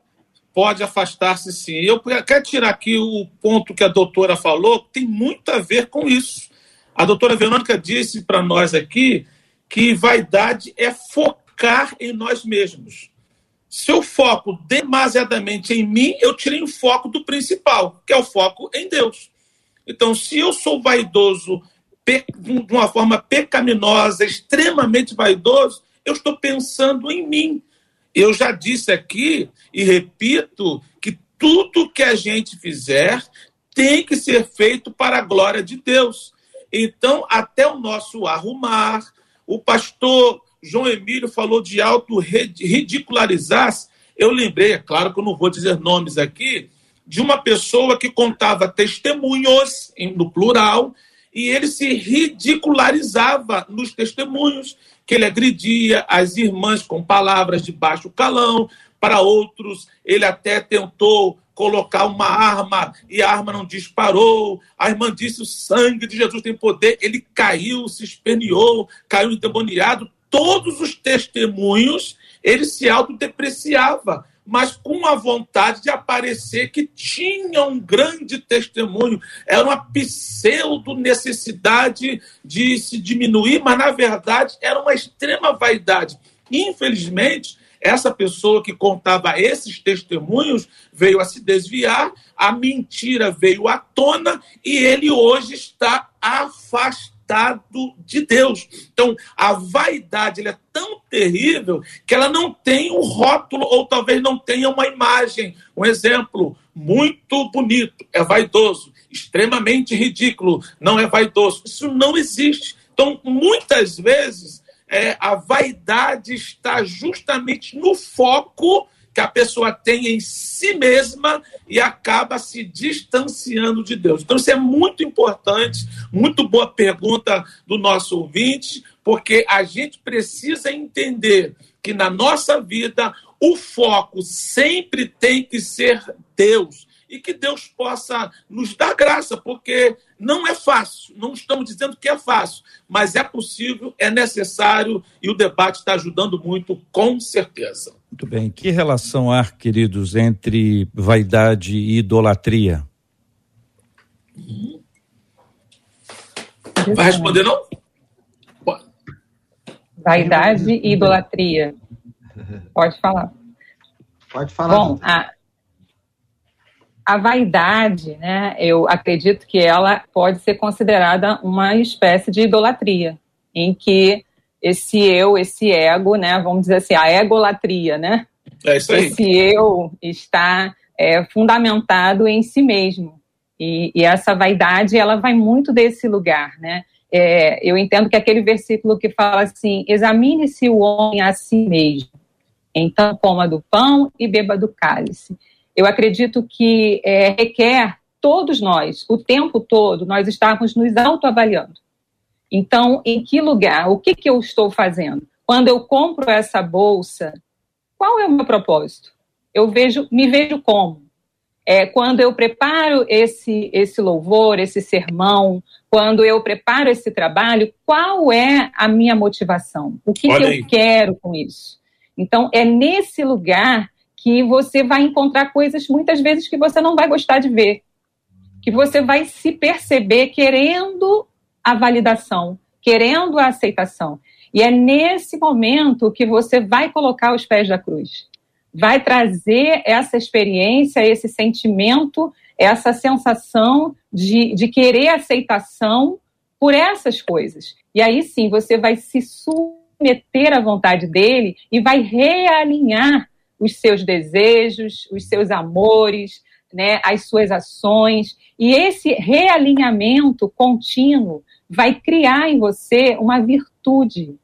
pode afastar-se sim. Eu quero tirar aqui o ponto que a doutora falou, tem muito a ver com isso. A doutora Verônica disse para nós aqui que vaidade é focar em nós mesmos. Se eu foco demasiadamente em mim, eu tirei o foco do principal, que é o foco em Deus. Então, se eu sou vaidoso de uma forma pecaminosa, extremamente vaidoso, eu estou pensando em mim. Eu já disse aqui e repito que tudo que a gente fizer tem que ser feito para a glória de Deus. Então, até o nosso arrumar, o pastor João Emílio falou de auto-ridicularizar-se. Eu lembrei, é claro que eu não vou dizer nomes aqui, de uma pessoa que contava testemunhos, no plural, e ele se ridicularizava nos testemunhos, que ele agredia as irmãs com palavras de baixo calão, para outros ele até tentou colocar uma arma e a arma não disparou. A irmã disse: o sangue de Jesus tem poder. Ele caiu, se esperneou, caiu endemoniado. Todos os testemunhos ele se autodepreciava mas com a vontade de aparecer que tinha um grande testemunho. Era uma pseudo necessidade de se diminuir, mas na verdade era uma extrema vaidade. Infelizmente, essa pessoa que contava esses testemunhos veio a se desviar, a mentira veio à tona e ele hoje está afastado de Deus. Então, a vaidade é tão terrível que ela não tem um rótulo ou talvez não tenha uma imagem. Um exemplo muito bonito, é vaidoso. extremamente ridículo, não é vaidoso. Isso não existe. Então, muitas vezes, é, a vaidade está justamente no foco que a pessoa tem em si mesma e acaba se distanciando de Deus. Então, isso é muito importante, muito boa pergunta do nosso ouvinte, porque a gente precisa entender que na nossa vida o foco sempre tem que ser Deus e que Deus possa nos dar graça, porque não é fácil, não estamos dizendo que é fácil, mas é possível, é necessário e o debate está ajudando muito, com certeza. Muito bem. Que relação há, queridos, entre vaidade e idolatria? Vai responder, não? Vaidade e idolatria. Pode falar. Pode falar. Bom, a, a vaidade, né, eu acredito que ela pode ser considerada uma espécie de idolatria, em que esse eu, esse ego, né, vamos dizer assim, a egolatria, né? É isso aí. Esse eu está é, fundamentado em si mesmo. E, e, essa vaidade, ela vai muito desse lugar, né? É, eu entendo que aquele versículo que fala assim, examine-se o homem a si mesmo, então coma do pão e beba do cálice eu acredito que é, requer todos nós, o tempo todo, nós estarmos nos autoavaliando. Então, em que lugar? O que, que eu estou fazendo? Quando eu compro essa bolsa, qual é o meu propósito? Eu vejo, me vejo como? É, quando eu preparo esse, esse louvor, esse sermão, quando eu preparo esse trabalho, qual é a minha motivação? O que, que eu quero com isso? Então, é nesse lugar que você vai encontrar coisas muitas vezes que você não vai gostar de ver, que você vai se perceber querendo a validação, querendo a aceitação. E é nesse momento que você vai colocar os pés da cruz. Vai trazer essa experiência, esse sentimento, essa sensação de, de querer aceitação por essas coisas. E aí sim você vai se submeter à vontade dele e vai realinhar os seus desejos, os seus amores, né, as suas ações. E esse realinhamento contínuo vai criar em você uma virtude,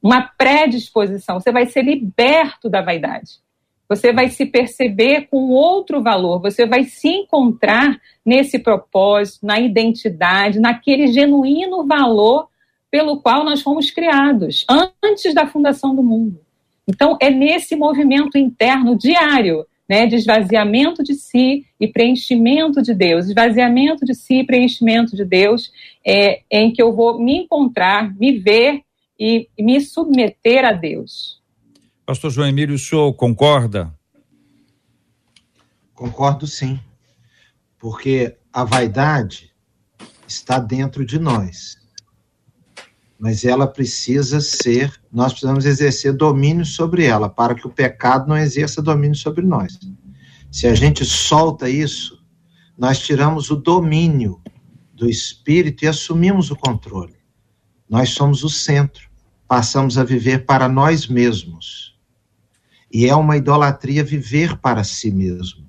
uma predisposição. Você vai ser liberto da vaidade. Você vai se perceber com outro valor, você vai se encontrar nesse propósito, na identidade, naquele genuíno valor pelo qual nós fomos criados antes da fundação do mundo. Então, é nesse movimento interno diário, né, de esvaziamento de si e preenchimento de Deus, esvaziamento de si e preenchimento de Deus, é, em que eu vou me encontrar, me ver e, e me submeter a Deus. Pastor João Emílio, o senhor concorda? Concordo sim, porque a vaidade está dentro de nós mas ela precisa ser, nós precisamos exercer domínio sobre ela, para que o pecado não exerça domínio sobre nós. Se a gente solta isso, nós tiramos o domínio do espírito e assumimos o controle. Nós somos o centro, passamos a viver para nós mesmos. E é uma idolatria viver para si mesmo.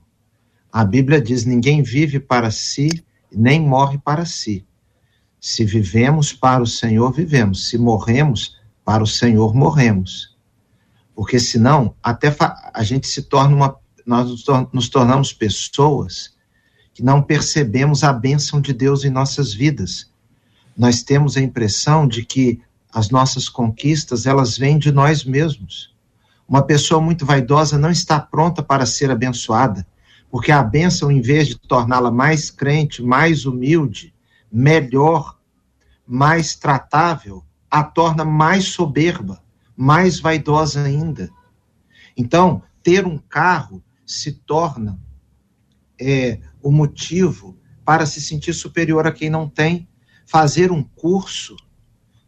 A Bíblia diz: ninguém vive para si, nem morre para si. Se vivemos para o Senhor, vivemos. Se morremos, para o Senhor, morremos. Porque senão, até a gente se torna uma. Nós nos tornamos pessoas que não percebemos a bênção de Deus em nossas vidas. Nós temos a impressão de que as nossas conquistas, elas vêm de nós mesmos. Uma pessoa muito vaidosa não está pronta para ser abençoada, porque a bênção, em vez de torná-la mais crente, mais humilde, melhor, mais tratável, a torna mais soberba, mais vaidosa ainda. Então, ter um carro se torna é, o motivo para se sentir superior a quem não tem. Fazer um curso,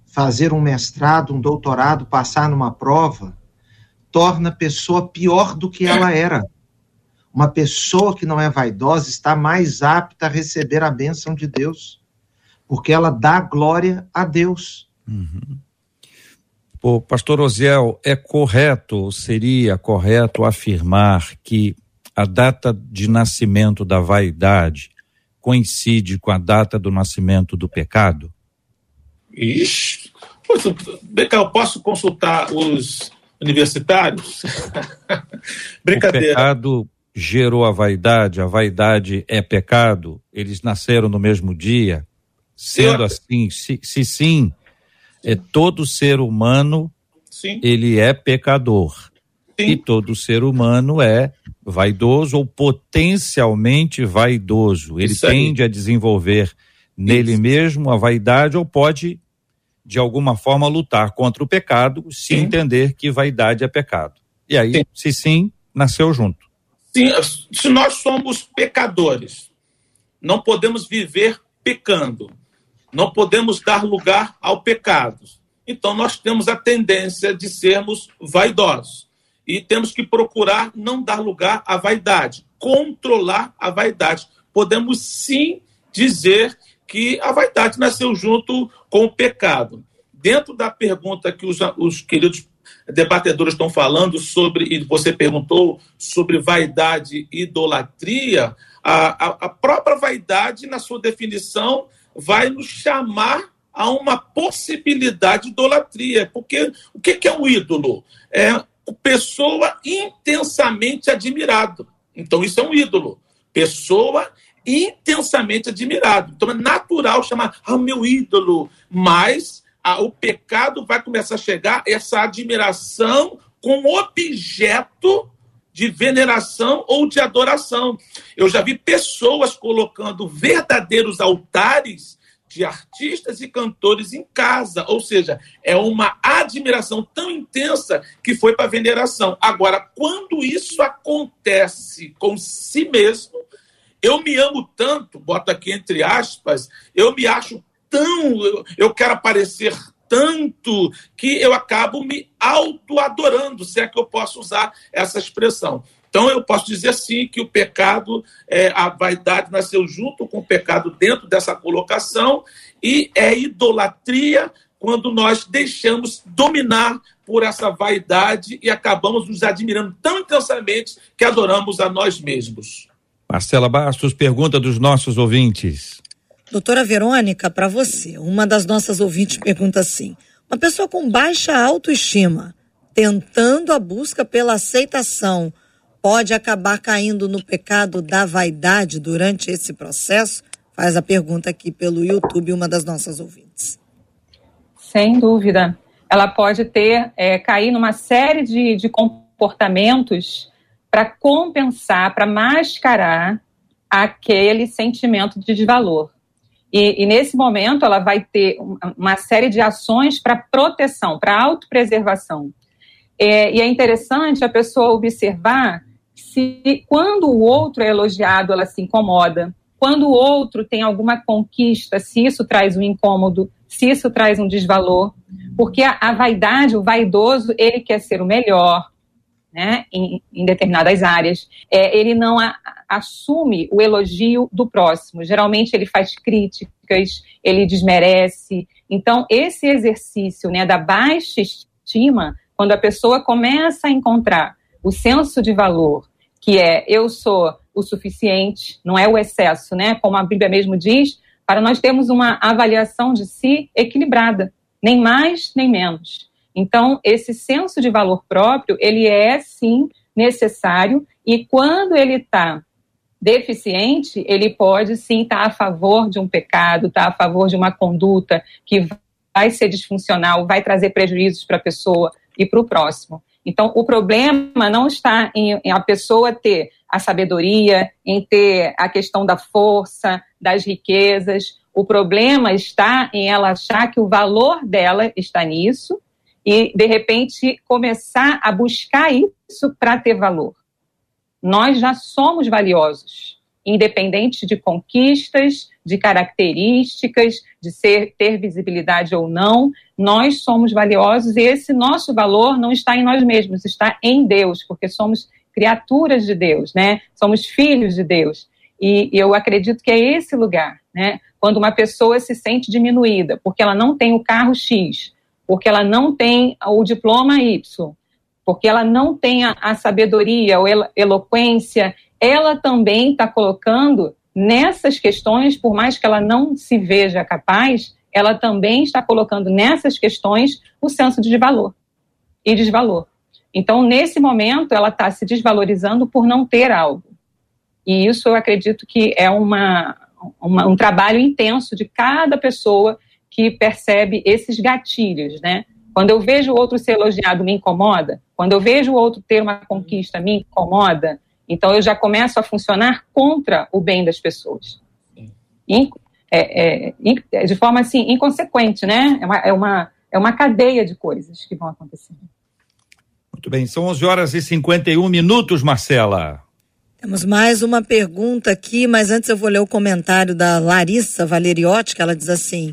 fazer um mestrado, um doutorado, passar numa prova, torna a pessoa pior do que ela era. Uma pessoa que não é vaidosa está mais apta a receber a bênção de Deus porque ela dá glória a Deus. Uhum. Pô, pastor Osiel, é correto, seria correto afirmar que a data de nascimento da vaidade coincide com a data do nascimento do pecado? Ixi, eu posso consultar os universitários? Brincadeira. O pecado gerou a vaidade, a vaidade é pecado, eles nasceram no mesmo dia. Sendo assim, se, se sim, é todo ser humano sim. ele é pecador. Sim. E todo ser humano é vaidoso ou potencialmente vaidoso. Ele tende a desenvolver nele Isso. mesmo a vaidade ou pode de alguma forma lutar contra o pecado se sim. entender que vaidade é pecado. E aí, sim. se sim, nasceu junto. Sim, se nós somos pecadores, não podemos viver pecando, não podemos dar lugar ao pecado. Então, nós temos a tendência de sermos vaidosos. E temos que procurar não dar lugar à vaidade, controlar a vaidade. Podemos sim dizer que a vaidade nasceu junto com o pecado. Dentro da pergunta que os, os queridos debatedores estão falando sobre, e você perguntou sobre vaidade e idolatria, a, a, a própria vaidade, na sua definição, vai nos chamar a uma possibilidade de idolatria. Porque o que é um ídolo? É pessoa intensamente admirado. Então, isso é um ídolo. Pessoa intensamente admirado. Então, é natural chamar, ah, meu ídolo. Mas ah, o pecado vai começar a chegar, essa admiração com objeto de veneração ou de adoração. Eu já vi pessoas colocando verdadeiros altares de artistas e cantores em casa, ou seja, é uma admiração tão intensa que foi para veneração. Agora, quando isso acontece com si mesmo, eu me amo tanto, boto aqui entre aspas, eu me acho tão, eu, eu quero aparecer tanto que eu acabo me auto-adorando, se é que eu posso usar essa expressão. Então, eu posso dizer sim que o pecado, é, a vaidade nasceu junto com o pecado dentro dessa colocação, e é idolatria quando nós deixamos dominar por essa vaidade e acabamos nos admirando tão intensamente que adoramos a nós mesmos. Marcela Bastos, pergunta dos nossos ouvintes. Doutora Verônica, para você, uma das nossas ouvintes pergunta assim: uma pessoa com baixa autoestima, tentando a busca pela aceitação, pode acabar caindo no pecado da vaidade durante esse processo? Faz a pergunta aqui pelo YouTube, uma das nossas ouvintes. Sem dúvida. Ela pode ter, é, cair numa série de, de comportamentos para compensar, para mascarar aquele sentimento de desvalor. E, e, nesse momento ela vai ter uma série de ações para proteção, para autopreservação. É, e é interessante a pessoa observar se quando o outro é elogiado, ela se incomoda. Quando o outro tem alguma conquista, se isso traz um incômodo, se isso traz um desvalor. Porque a, a vaidade, o vaidoso, ele quer ser o melhor, né, em, em, determinadas áreas, é, ele não a, assume o elogio do próximo. Geralmente ele faz críticas, ele desmerece. Então, esse exercício né, da baixa estima, quando a pessoa começa a encontrar o senso de valor, que é eu sou o suficiente, não é o excesso, né? Como a Bíblia mesmo diz, para nós termos uma avaliação de si equilibrada, nem mais nem menos. Então, esse senso de valor próprio, ele é sim necessário e quando ele está deficiente, ele pode sim estar tá a favor de um pecado, estar tá a favor de uma conduta que vai ser disfuncional, vai trazer prejuízos para a pessoa e para o próximo. Então, o problema não está em, em, a pessoa ter a sabedoria, em ter a questão da força, das riquezas. O problema está em ela achar que o valor dela está nisso e, de repente, começar a buscar isso para ter valor. Nós já somos valiosos, independente de conquistas, de características, de ser ter visibilidade ou não, nós somos valiosos e esse nosso valor não está em nós mesmos, está em Deus, porque somos criaturas de Deus, né? Somos filhos de Deus. E eu acredito que é esse lugar, né? Quando uma pessoa se sente diminuída, porque ela não tem o carro X, porque ela não tem o diploma Y, porque ela não tem a, a sabedoria ou eloquência, ela também está colocando nessas questões, por mais que ela não se veja capaz, ela também está colocando nessas questões o senso de valor e desvalor. Então, nesse momento, ela está se desvalorizando por não ter algo. E isso eu acredito que é uma, uma, um trabalho intenso de cada pessoa que percebe esses gatilhos, né? Quando eu vejo o outro ser elogiado, me incomoda. Quando eu vejo o outro ter uma conquista, me incomoda. Então, eu já começo a funcionar contra o bem das pessoas. In, é, é, in, de forma, assim, inconsequente, né? É uma, é, uma, é uma cadeia de coisas que vão acontecendo. Muito bem, são 11 horas e 51 minutos, Marcela. Temos mais uma pergunta aqui, mas antes eu vou ler o comentário da Larissa Valeriotti, que ela diz assim: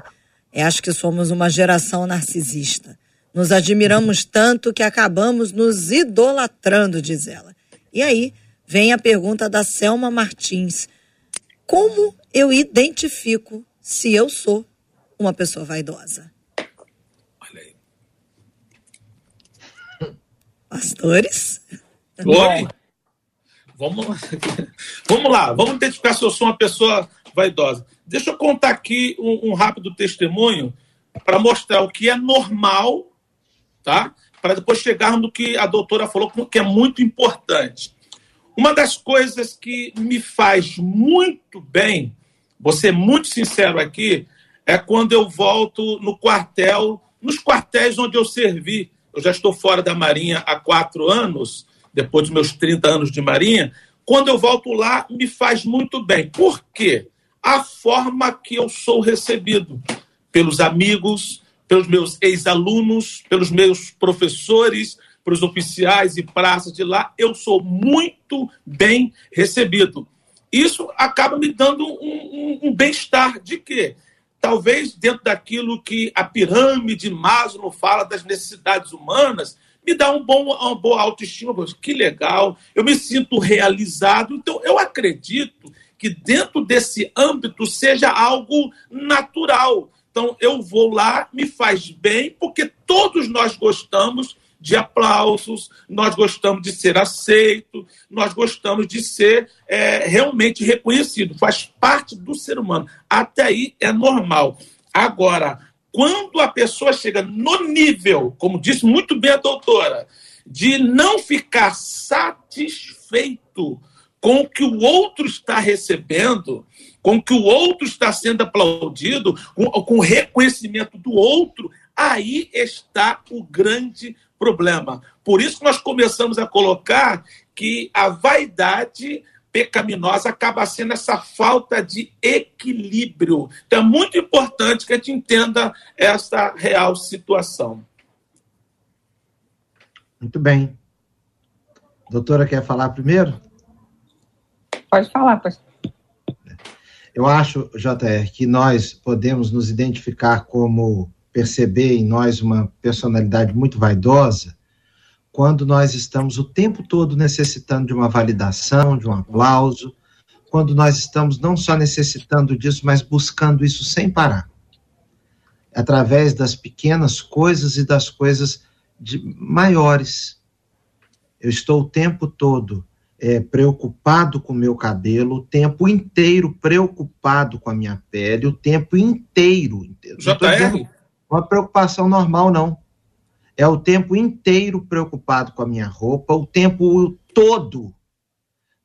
é, Acho que somos uma geração narcisista. Nos admiramos tanto que acabamos nos idolatrando, diz ela. E aí vem a pergunta da Selma Martins: Como eu identifico se eu sou uma pessoa vaidosa? Olha aí. Pastores? Oi. Vamos, vamos lá, vamos identificar se eu sou uma pessoa vaidosa. Deixa eu contar aqui um, um rápido testemunho para mostrar o que é normal, tá? Para depois chegarmos no que a doutora falou, que é muito importante. Uma das coisas que me faz muito bem, vou ser muito sincero aqui, é quando eu volto no quartel, nos quartéis onde eu servi. Eu já estou fora da Marinha há quatro anos, depois dos meus 30 anos de Marinha, quando eu volto lá, me faz muito bem. Por quê? A forma que eu sou recebido pelos amigos, pelos meus ex-alunos, pelos meus professores, pelos oficiais e praças de lá, eu sou muito bem recebido. Isso acaba me dando um, um, um bem-estar de quê? Talvez dentro daquilo que a pirâmide Maslow fala das necessidades humanas, me dá um bom, uma boa autoestima. Que legal, eu me sinto realizado. Então, eu acredito que dentro desse âmbito seja algo natural. Então, eu vou lá, me faz bem, porque todos nós gostamos de aplausos, nós gostamos de ser aceito, nós gostamos de ser é, realmente reconhecido, faz parte do ser humano. Até aí é normal. Agora, quando a pessoa chega no nível, como disse muito bem a doutora, de não ficar satisfeito com o que o outro está recebendo, com que o outro está sendo aplaudido, com, com o reconhecimento do outro, aí está o grande problema. Por isso nós começamos a colocar que a vaidade pecaminosa acaba sendo essa falta de equilíbrio. Então é muito importante que a gente entenda essa real situação. Muito bem. Doutora, quer falar primeiro? Pode falar, pastor. Eu acho, JR, que nós podemos nos identificar como perceber em nós uma personalidade muito vaidosa quando nós estamos o tempo todo necessitando de uma validação, de um aplauso, quando nós estamos não só necessitando disso, mas buscando isso sem parar. Através das pequenas coisas e das coisas de, maiores. Eu estou o tempo todo é, preocupado com o meu cabelo, o tempo inteiro preocupado com a minha pele, o tempo inteiro. JR? Uma preocupação normal, não é o tempo inteiro preocupado com a minha roupa, o tempo todo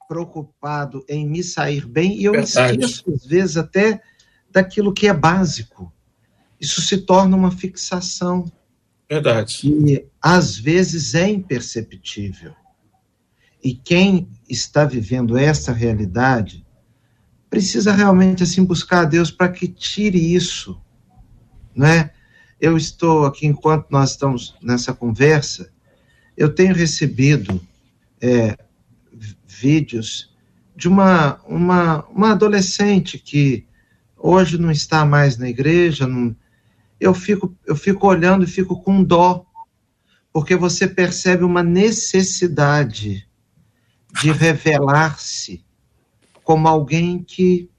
preocupado em me sair bem, e eu Verdade. esqueço, às vezes, até daquilo que é básico. Isso se torna uma fixação. Verdade. E às vezes é imperceptível. E quem está vivendo essa realidade precisa realmente assim buscar a Deus para que tire isso, não é? eu estou aqui, enquanto nós estamos nessa conversa, eu tenho recebido é, vídeos de uma, uma, uma adolescente que hoje não está mais na igreja, não, eu, fico, eu fico olhando e fico com dó, porque você percebe uma necessidade de revelar-se como alguém que,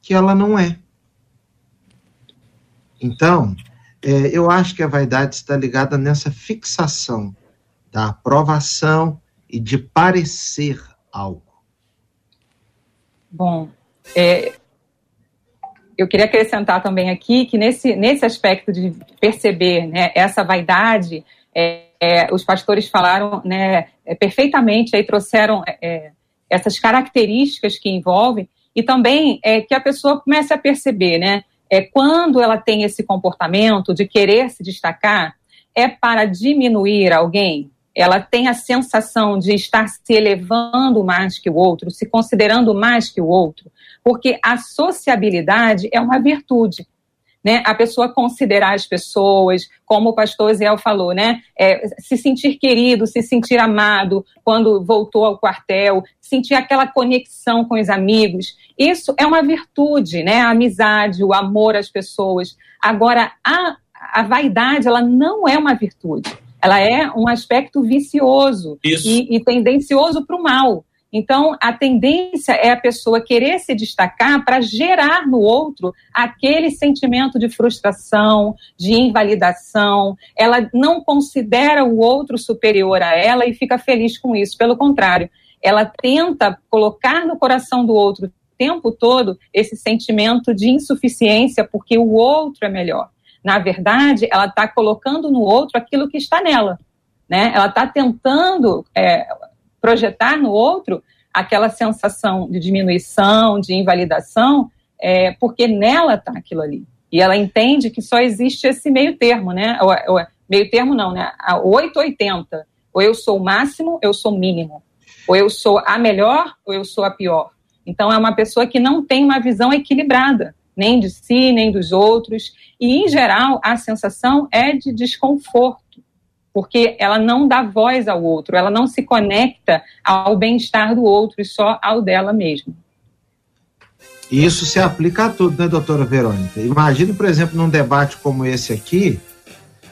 que ela não é. Então, é, eu acho que a vaidade está ligada nessa fixação da aprovação e de parecer algo. Bom, É, eu queria acrescentar também aqui que nesse, nesse aspecto de perceber né, essa vaidade, é, é, os pastores falaram né, é, perfeitamente, aí trouxeram é, é, essas características que envolvem, e também é que a pessoa comece a perceber, né, é, quando ela tem esse comportamento de querer se destacar, é para diminuir alguém, ela tem a sensação de estar se elevando mais que o outro, se considerando mais que o outro, porque a sociabilidade é uma virtude. Né, a pessoa considerar as pessoas, como o pastor Ziel falou, né, é, se sentir querido, se sentir amado quando voltou ao quartel, sentir aquela conexão com os amigos, isso é uma virtude, né, a amizade, o amor às pessoas. Agora, a, a vaidade, ela não é uma virtude, ela é um aspecto vicioso e, e tendencioso para o mal. Então, a tendência é a pessoa querer se destacar para gerar no outro aquele sentimento de frustração, de invalidação. Ela não considera o outro superior a ela e fica feliz com isso. Pelo contrário, ela tenta colocar no coração do outro o tempo todo esse sentimento de insuficiência porque o outro é melhor. Na verdade, ela está colocando no outro aquilo que está nela. Né? Ela está tentando é, projetar no outro aquela sensação de diminuição, de invalidação, é, porque nela está aquilo ali. E ela entende que só existe esse meio termo, né? O, o, meio termo não, né? A 880. Ou eu sou o máximo, eu sou o mínimo. Ou eu sou a melhor, ou eu sou a pior. Então é uma pessoa que não tem uma visão equilibrada, nem de si, nem dos outros. E, em geral, a sensação é de desconforto porque ela não dá voz ao outro, ela não se conecta ao bem-estar do outro e só ao dela mesma. E isso se aplica a tudo, né, doutora Verônica? Imagine, por exemplo, num debate como esse aqui,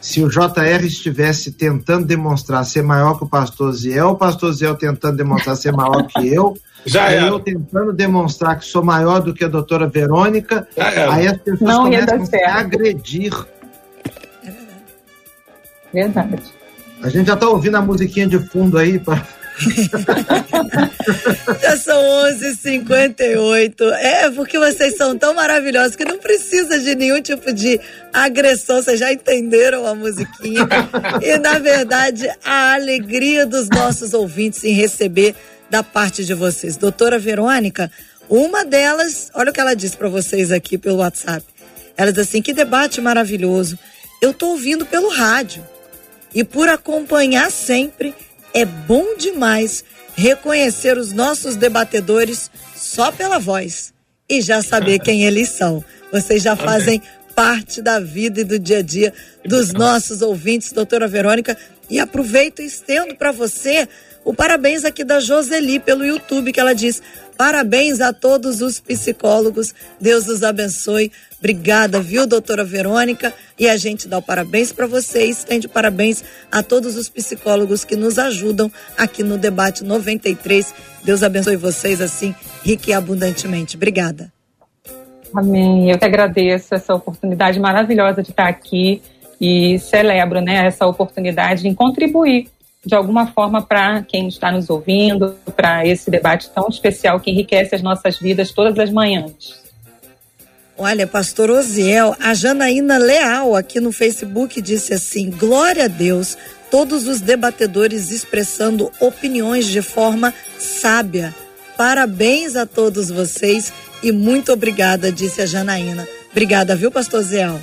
se o JR estivesse tentando demonstrar ser maior que o pastor Ziel, o pastor Ziel tentando demonstrar ser maior que eu, Já eu tentando demonstrar que sou maior do que a doutora Verônica, aí as pessoas Não começam a agredir Verdade. A gente já está ouvindo a musiquinha de fundo aí. Pra... já são 11h58. É, porque vocês são tão maravilhosos que não precisa de nenhum tipo de agressão. Vocês já entenderam a musiquinha. E, na verdade, a alegria dos nossos ouvintes em receber da parte de vocês. Doutora Verônica, uma delas, olha o que ela disse para vocês aqui pelo WhatsApp. Ela diz assim: que debate maravilhoso. Eu estou ouvindo pelo rádio e por acompanhar sempre. É bom demais reconhecer os nossos debatedores só pela voz e já saber quem eles são. Vocês já fazem parte da vida e do dia a dia dos nossos ouvintes, doutora Verônica. E aproveito e estendo para você o parabéns aqui da Joseli pelo YouTube, que ela diz: parabéns a todos os psicólogos, Deus os abençoe. Obrigada, viu, doutora Verônica? E a gente dá o parabéns para vocês, estende parabéns a todos os psicólogos que nos ajudam aqui no Debate 93. Deus abençoe vocês assim, rique e abundantemente. Obrigada. Amém. Eu que agradeço essa oportunidade maravilhosa de estar aqui e celebro né, essa oportunidade em contribuir de alguma forma para quem está nos ouvindo, para esse debate tão especial que enriquece as nossas vidas todas as manhãs. Olha, pastor Osiel, a Janaína Leal aqui no Facebook disse assim: Glória a Deus, todos os debatedores expressando opiniões de forma sábia. Parabéns a todos vocês e muito obrigada, disse a Janaína. Obrigada, viu, pastor Osiel?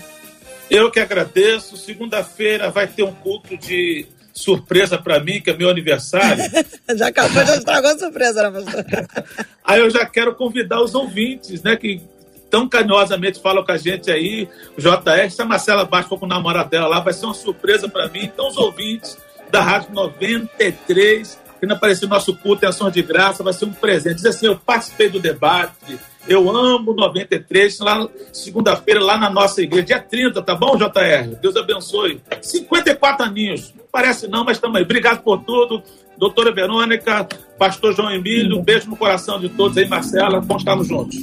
Eu que agradeço. Segunda-feira vai ter um culto de surpresa para mim, que é meu aniversário. já acabou, já estragou a surpresa, né, pastor? Aí eu já quero convidar os ouvintes, né, que tão carinhosamente falam com a gente aí, o JR, se a Marcela Baixo for com o namorado dela lá, vai ser uma surpresa para mim. Então, os ouvintes da Rádio 93, que não apareceu nosso culto em ação de graça, vai ser um presente. Diz assim, eu participei do debate, eu amo 93, lá segunda-feira, lá na nossa igreja, dia 30, tá bom, JR? Deus abençoe. 54 aninhos, parece não, mas estamos aí. Obrigado por tudo doutora Verônica, pastor João Emílio, um beijo no coração de todos aí, Marcela, vamos estarmos juntos.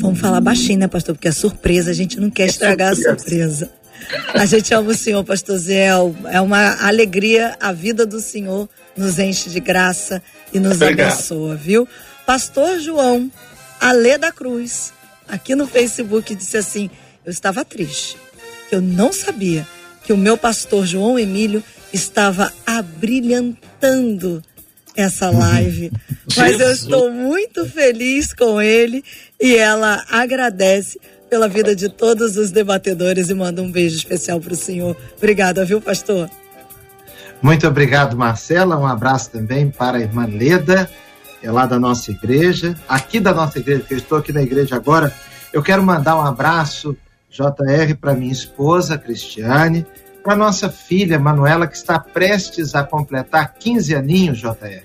Vamos falar baixinho, né, pastor? Porque é surpresa, a gente não quer é estragar surpresa. a surpresa. A gente ama o Senhor, pastor Zé, é uma alegria, a vida do Senhor nos enche de graça e nos Obrigado. abençoa, viu? Pastor João, Alê da Cruz, aqui no Facebook, disse assim: Eu estava triste, eu não sabia que o meu pastor João Emílio estava abrilhantando essa live. Mas eu estou muito feliz com ele e ela agradece pela vida de todos os debatedores e manda um beijo especial para o senhor. Obrigada, viu, pastor? Muito obrigado, Marcela. Um abraço também para a irmã Leda, é lá da nossa igreja. Aqui da nossa igreja, que eu estou aqui na igreja agora, eu quero mandar um abraço, JR, para minha esposa, Cristiane, para nossa filha, Manuela, que está prestes a completar 15 aninhos, JR.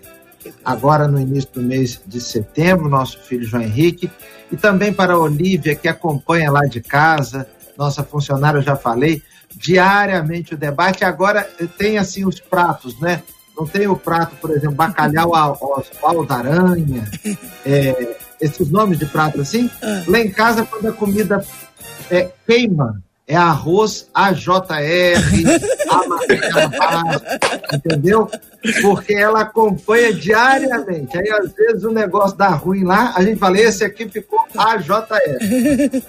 Agora, no início do mês de setembro, nosso filho João Henrique, e também para a Olivia, que acompanha lá de casa, nossa funcionária, eu já falei, diariamente o debate. Agora tem assim os pratos, né? Não tem o prato, por exemplo, bacalhau aos pau da aranha, é, esses nomes de prato assim. Ah. Lá em casa, quando a comida é, queima, é arroz AJR, a Marcela entendeu? Porque ela acompanha diariamente. Aí, às vezes, o negócio dá ruim lá, a gente fala, esse aqui ficou AJR.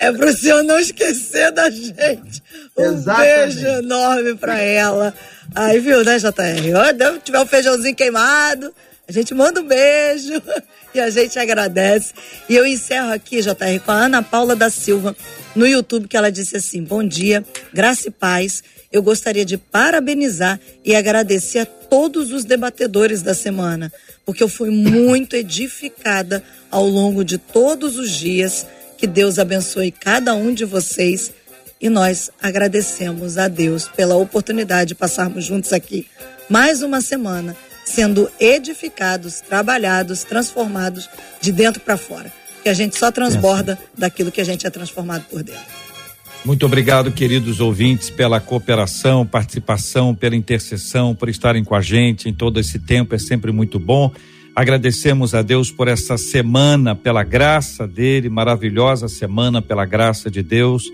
É para o senhor não esquecer da gente. Um Exatamente. beijo enorme para ela. Aí, viu, né, JR? Se tiver um feijãozinho queimado, a gente manda um beijo e a gente agradece. E eu encerro aqui, JR, com a Ana Paula da Silva no YouTube que ela disse assim: Bom dia, graça e paz. Eu gostaria de parabenizar e agradecer a todos os debatedores da semana, porque eu fui muito edificada ao longo de todos os dias. Que Deus abençoe cada um de vocês e nós agradecemos a Deus pela oportunidade de passarmos juntos aqui mais uma semana, sendo edificados, trabalhados, transformados de dentro para fora que a gente só transborda daquilo que a gente é transformado por dentro. Muito obrigado, queridos ouvintes, pela cooperação, participação, pela intercessão, por estarem com a gente em todo esse tempo, é sempre muito bom. Agradecemos a Deus por essa semana, pela graça dele, maravilhosa semana, pela graça de Deus.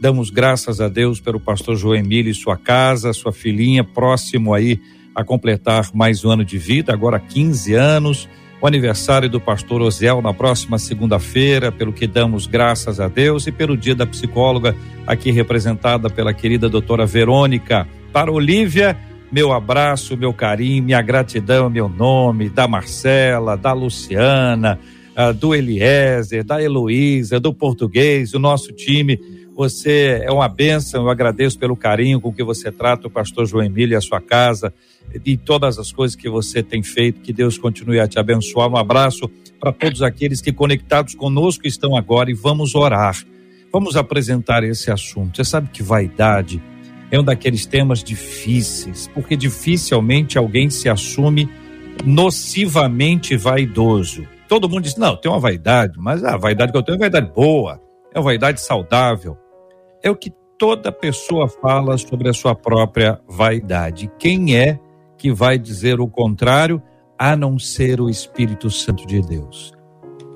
Damos graças a Deus pelo pastor João Emílio e sua casa, sua filhinha, próximo aí a completar mais um ano de vida, agora 15 anos o aniversário do pastor Osiel na próxima segunda-feira, pelo que damos graças a Deus, e pelo dia da psicóloga, aqui representada pela querida doutora Verônica. Para Olívia, meu abraço, meu carinho, minha gratidão, meu nome, da Marcela, da Luciana, uh, do Eliezer, da Heloísa, do português, o nosso time. Você é uma bênção, eu agradeço pelo carinho com que você trata o pastor João Emílio e a sua casa e todas as coisas que você tem feito. Que Deus continue a te abençoar. Um abraço para todos aqueles que conectados conosco estão agora e vamos orar. Vamos apresentar esse assunto. Você sabe que vaidade é um daqueles temas difíceis, porque dificilmente alguém se assume nocivamente vaidoso. Todo mundo diz: não, tem uma vaidade, mas a vaidade que eu tenho é vaidade boa, é uma vaidade saudável. É o que toda pessoa fala sobre a sua própria vaidade. Quem é que vai dizer o contrário, a não ser o Espírito Santo de Deus.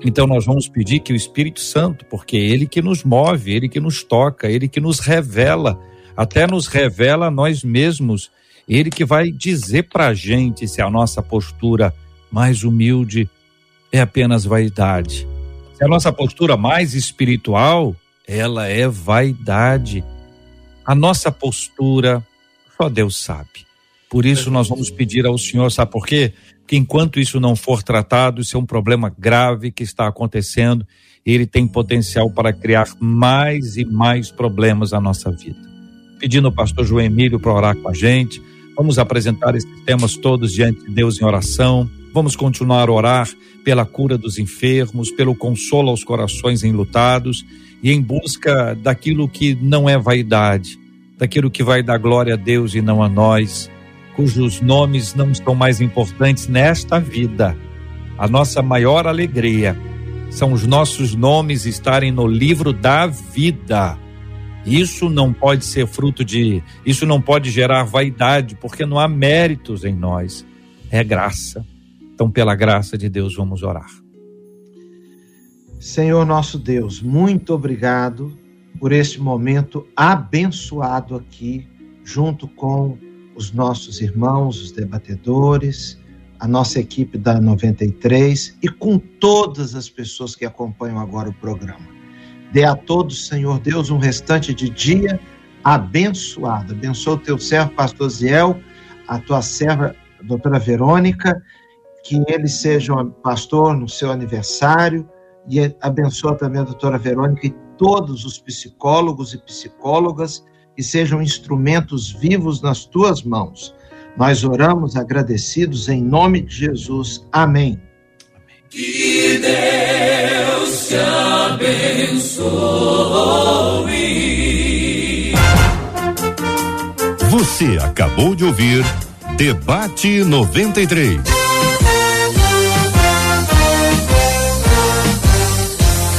Então nós vamos pedir que o Espírito Santo, porque é ele que nos move, ele que nos toca, ele que nos revela, até nos revela a nós mesmos, ele que vai dizer para a gente se a nossa postura mais humilde é apenas vaidade. Se a nossa postura mais espiritual, ela é vaidade. A nossa postura, só Deus sabe. Por isso nós vamos pedir ao Senhor, sabe por quê? Que enquanto isso não for tratado, isso é um problema grave que está acontecendo e ele tem potencial para criar mais e mais problemas na nossa vida. Pedindo ao pastor João Emílio para orar com a gente, vamos apresentar esses temas todos diante de Deus em oração. Vamos continuar a orar pela cura dos enfermos, pelo consolo aos corações enlutados e em busca daquilo que não é vaidade, daquilo que vai dar glória a Deus e não a nós cujos nomes não estão mais importantes nesta vida. A nossa maior alegria são os nossos nomes estarem no livro da vida. Isso não pode ser fruto de, isso não pode gerar vaidade, porque não há méritos em nós. É graça. Então, pela graça de Deus, vamos orar. Senhor nosso Deus, muito obrigado por este momento abençoado aqui, junto com os nossos irmãos, os debatedores, a nossa equipe da 93 e com todas as pessoas que acompanham agora o programa. Dê a todos, Senhor Deus, um restante de dia abençoado. Abençoa o teu servo, pastor Ziel, a tua serva, a doutora Verônica, que ele seja um pastor no seu aniversário, e abençoa também a doutora Verônica e todos os psicólogos e psicólogas que sejam instrumentos vivos nas tuas mãos. Nós oramos agradecidos em nome de Jesus. Amém. Que Deus te abençoe. Você acabou de ouvir Debate 93.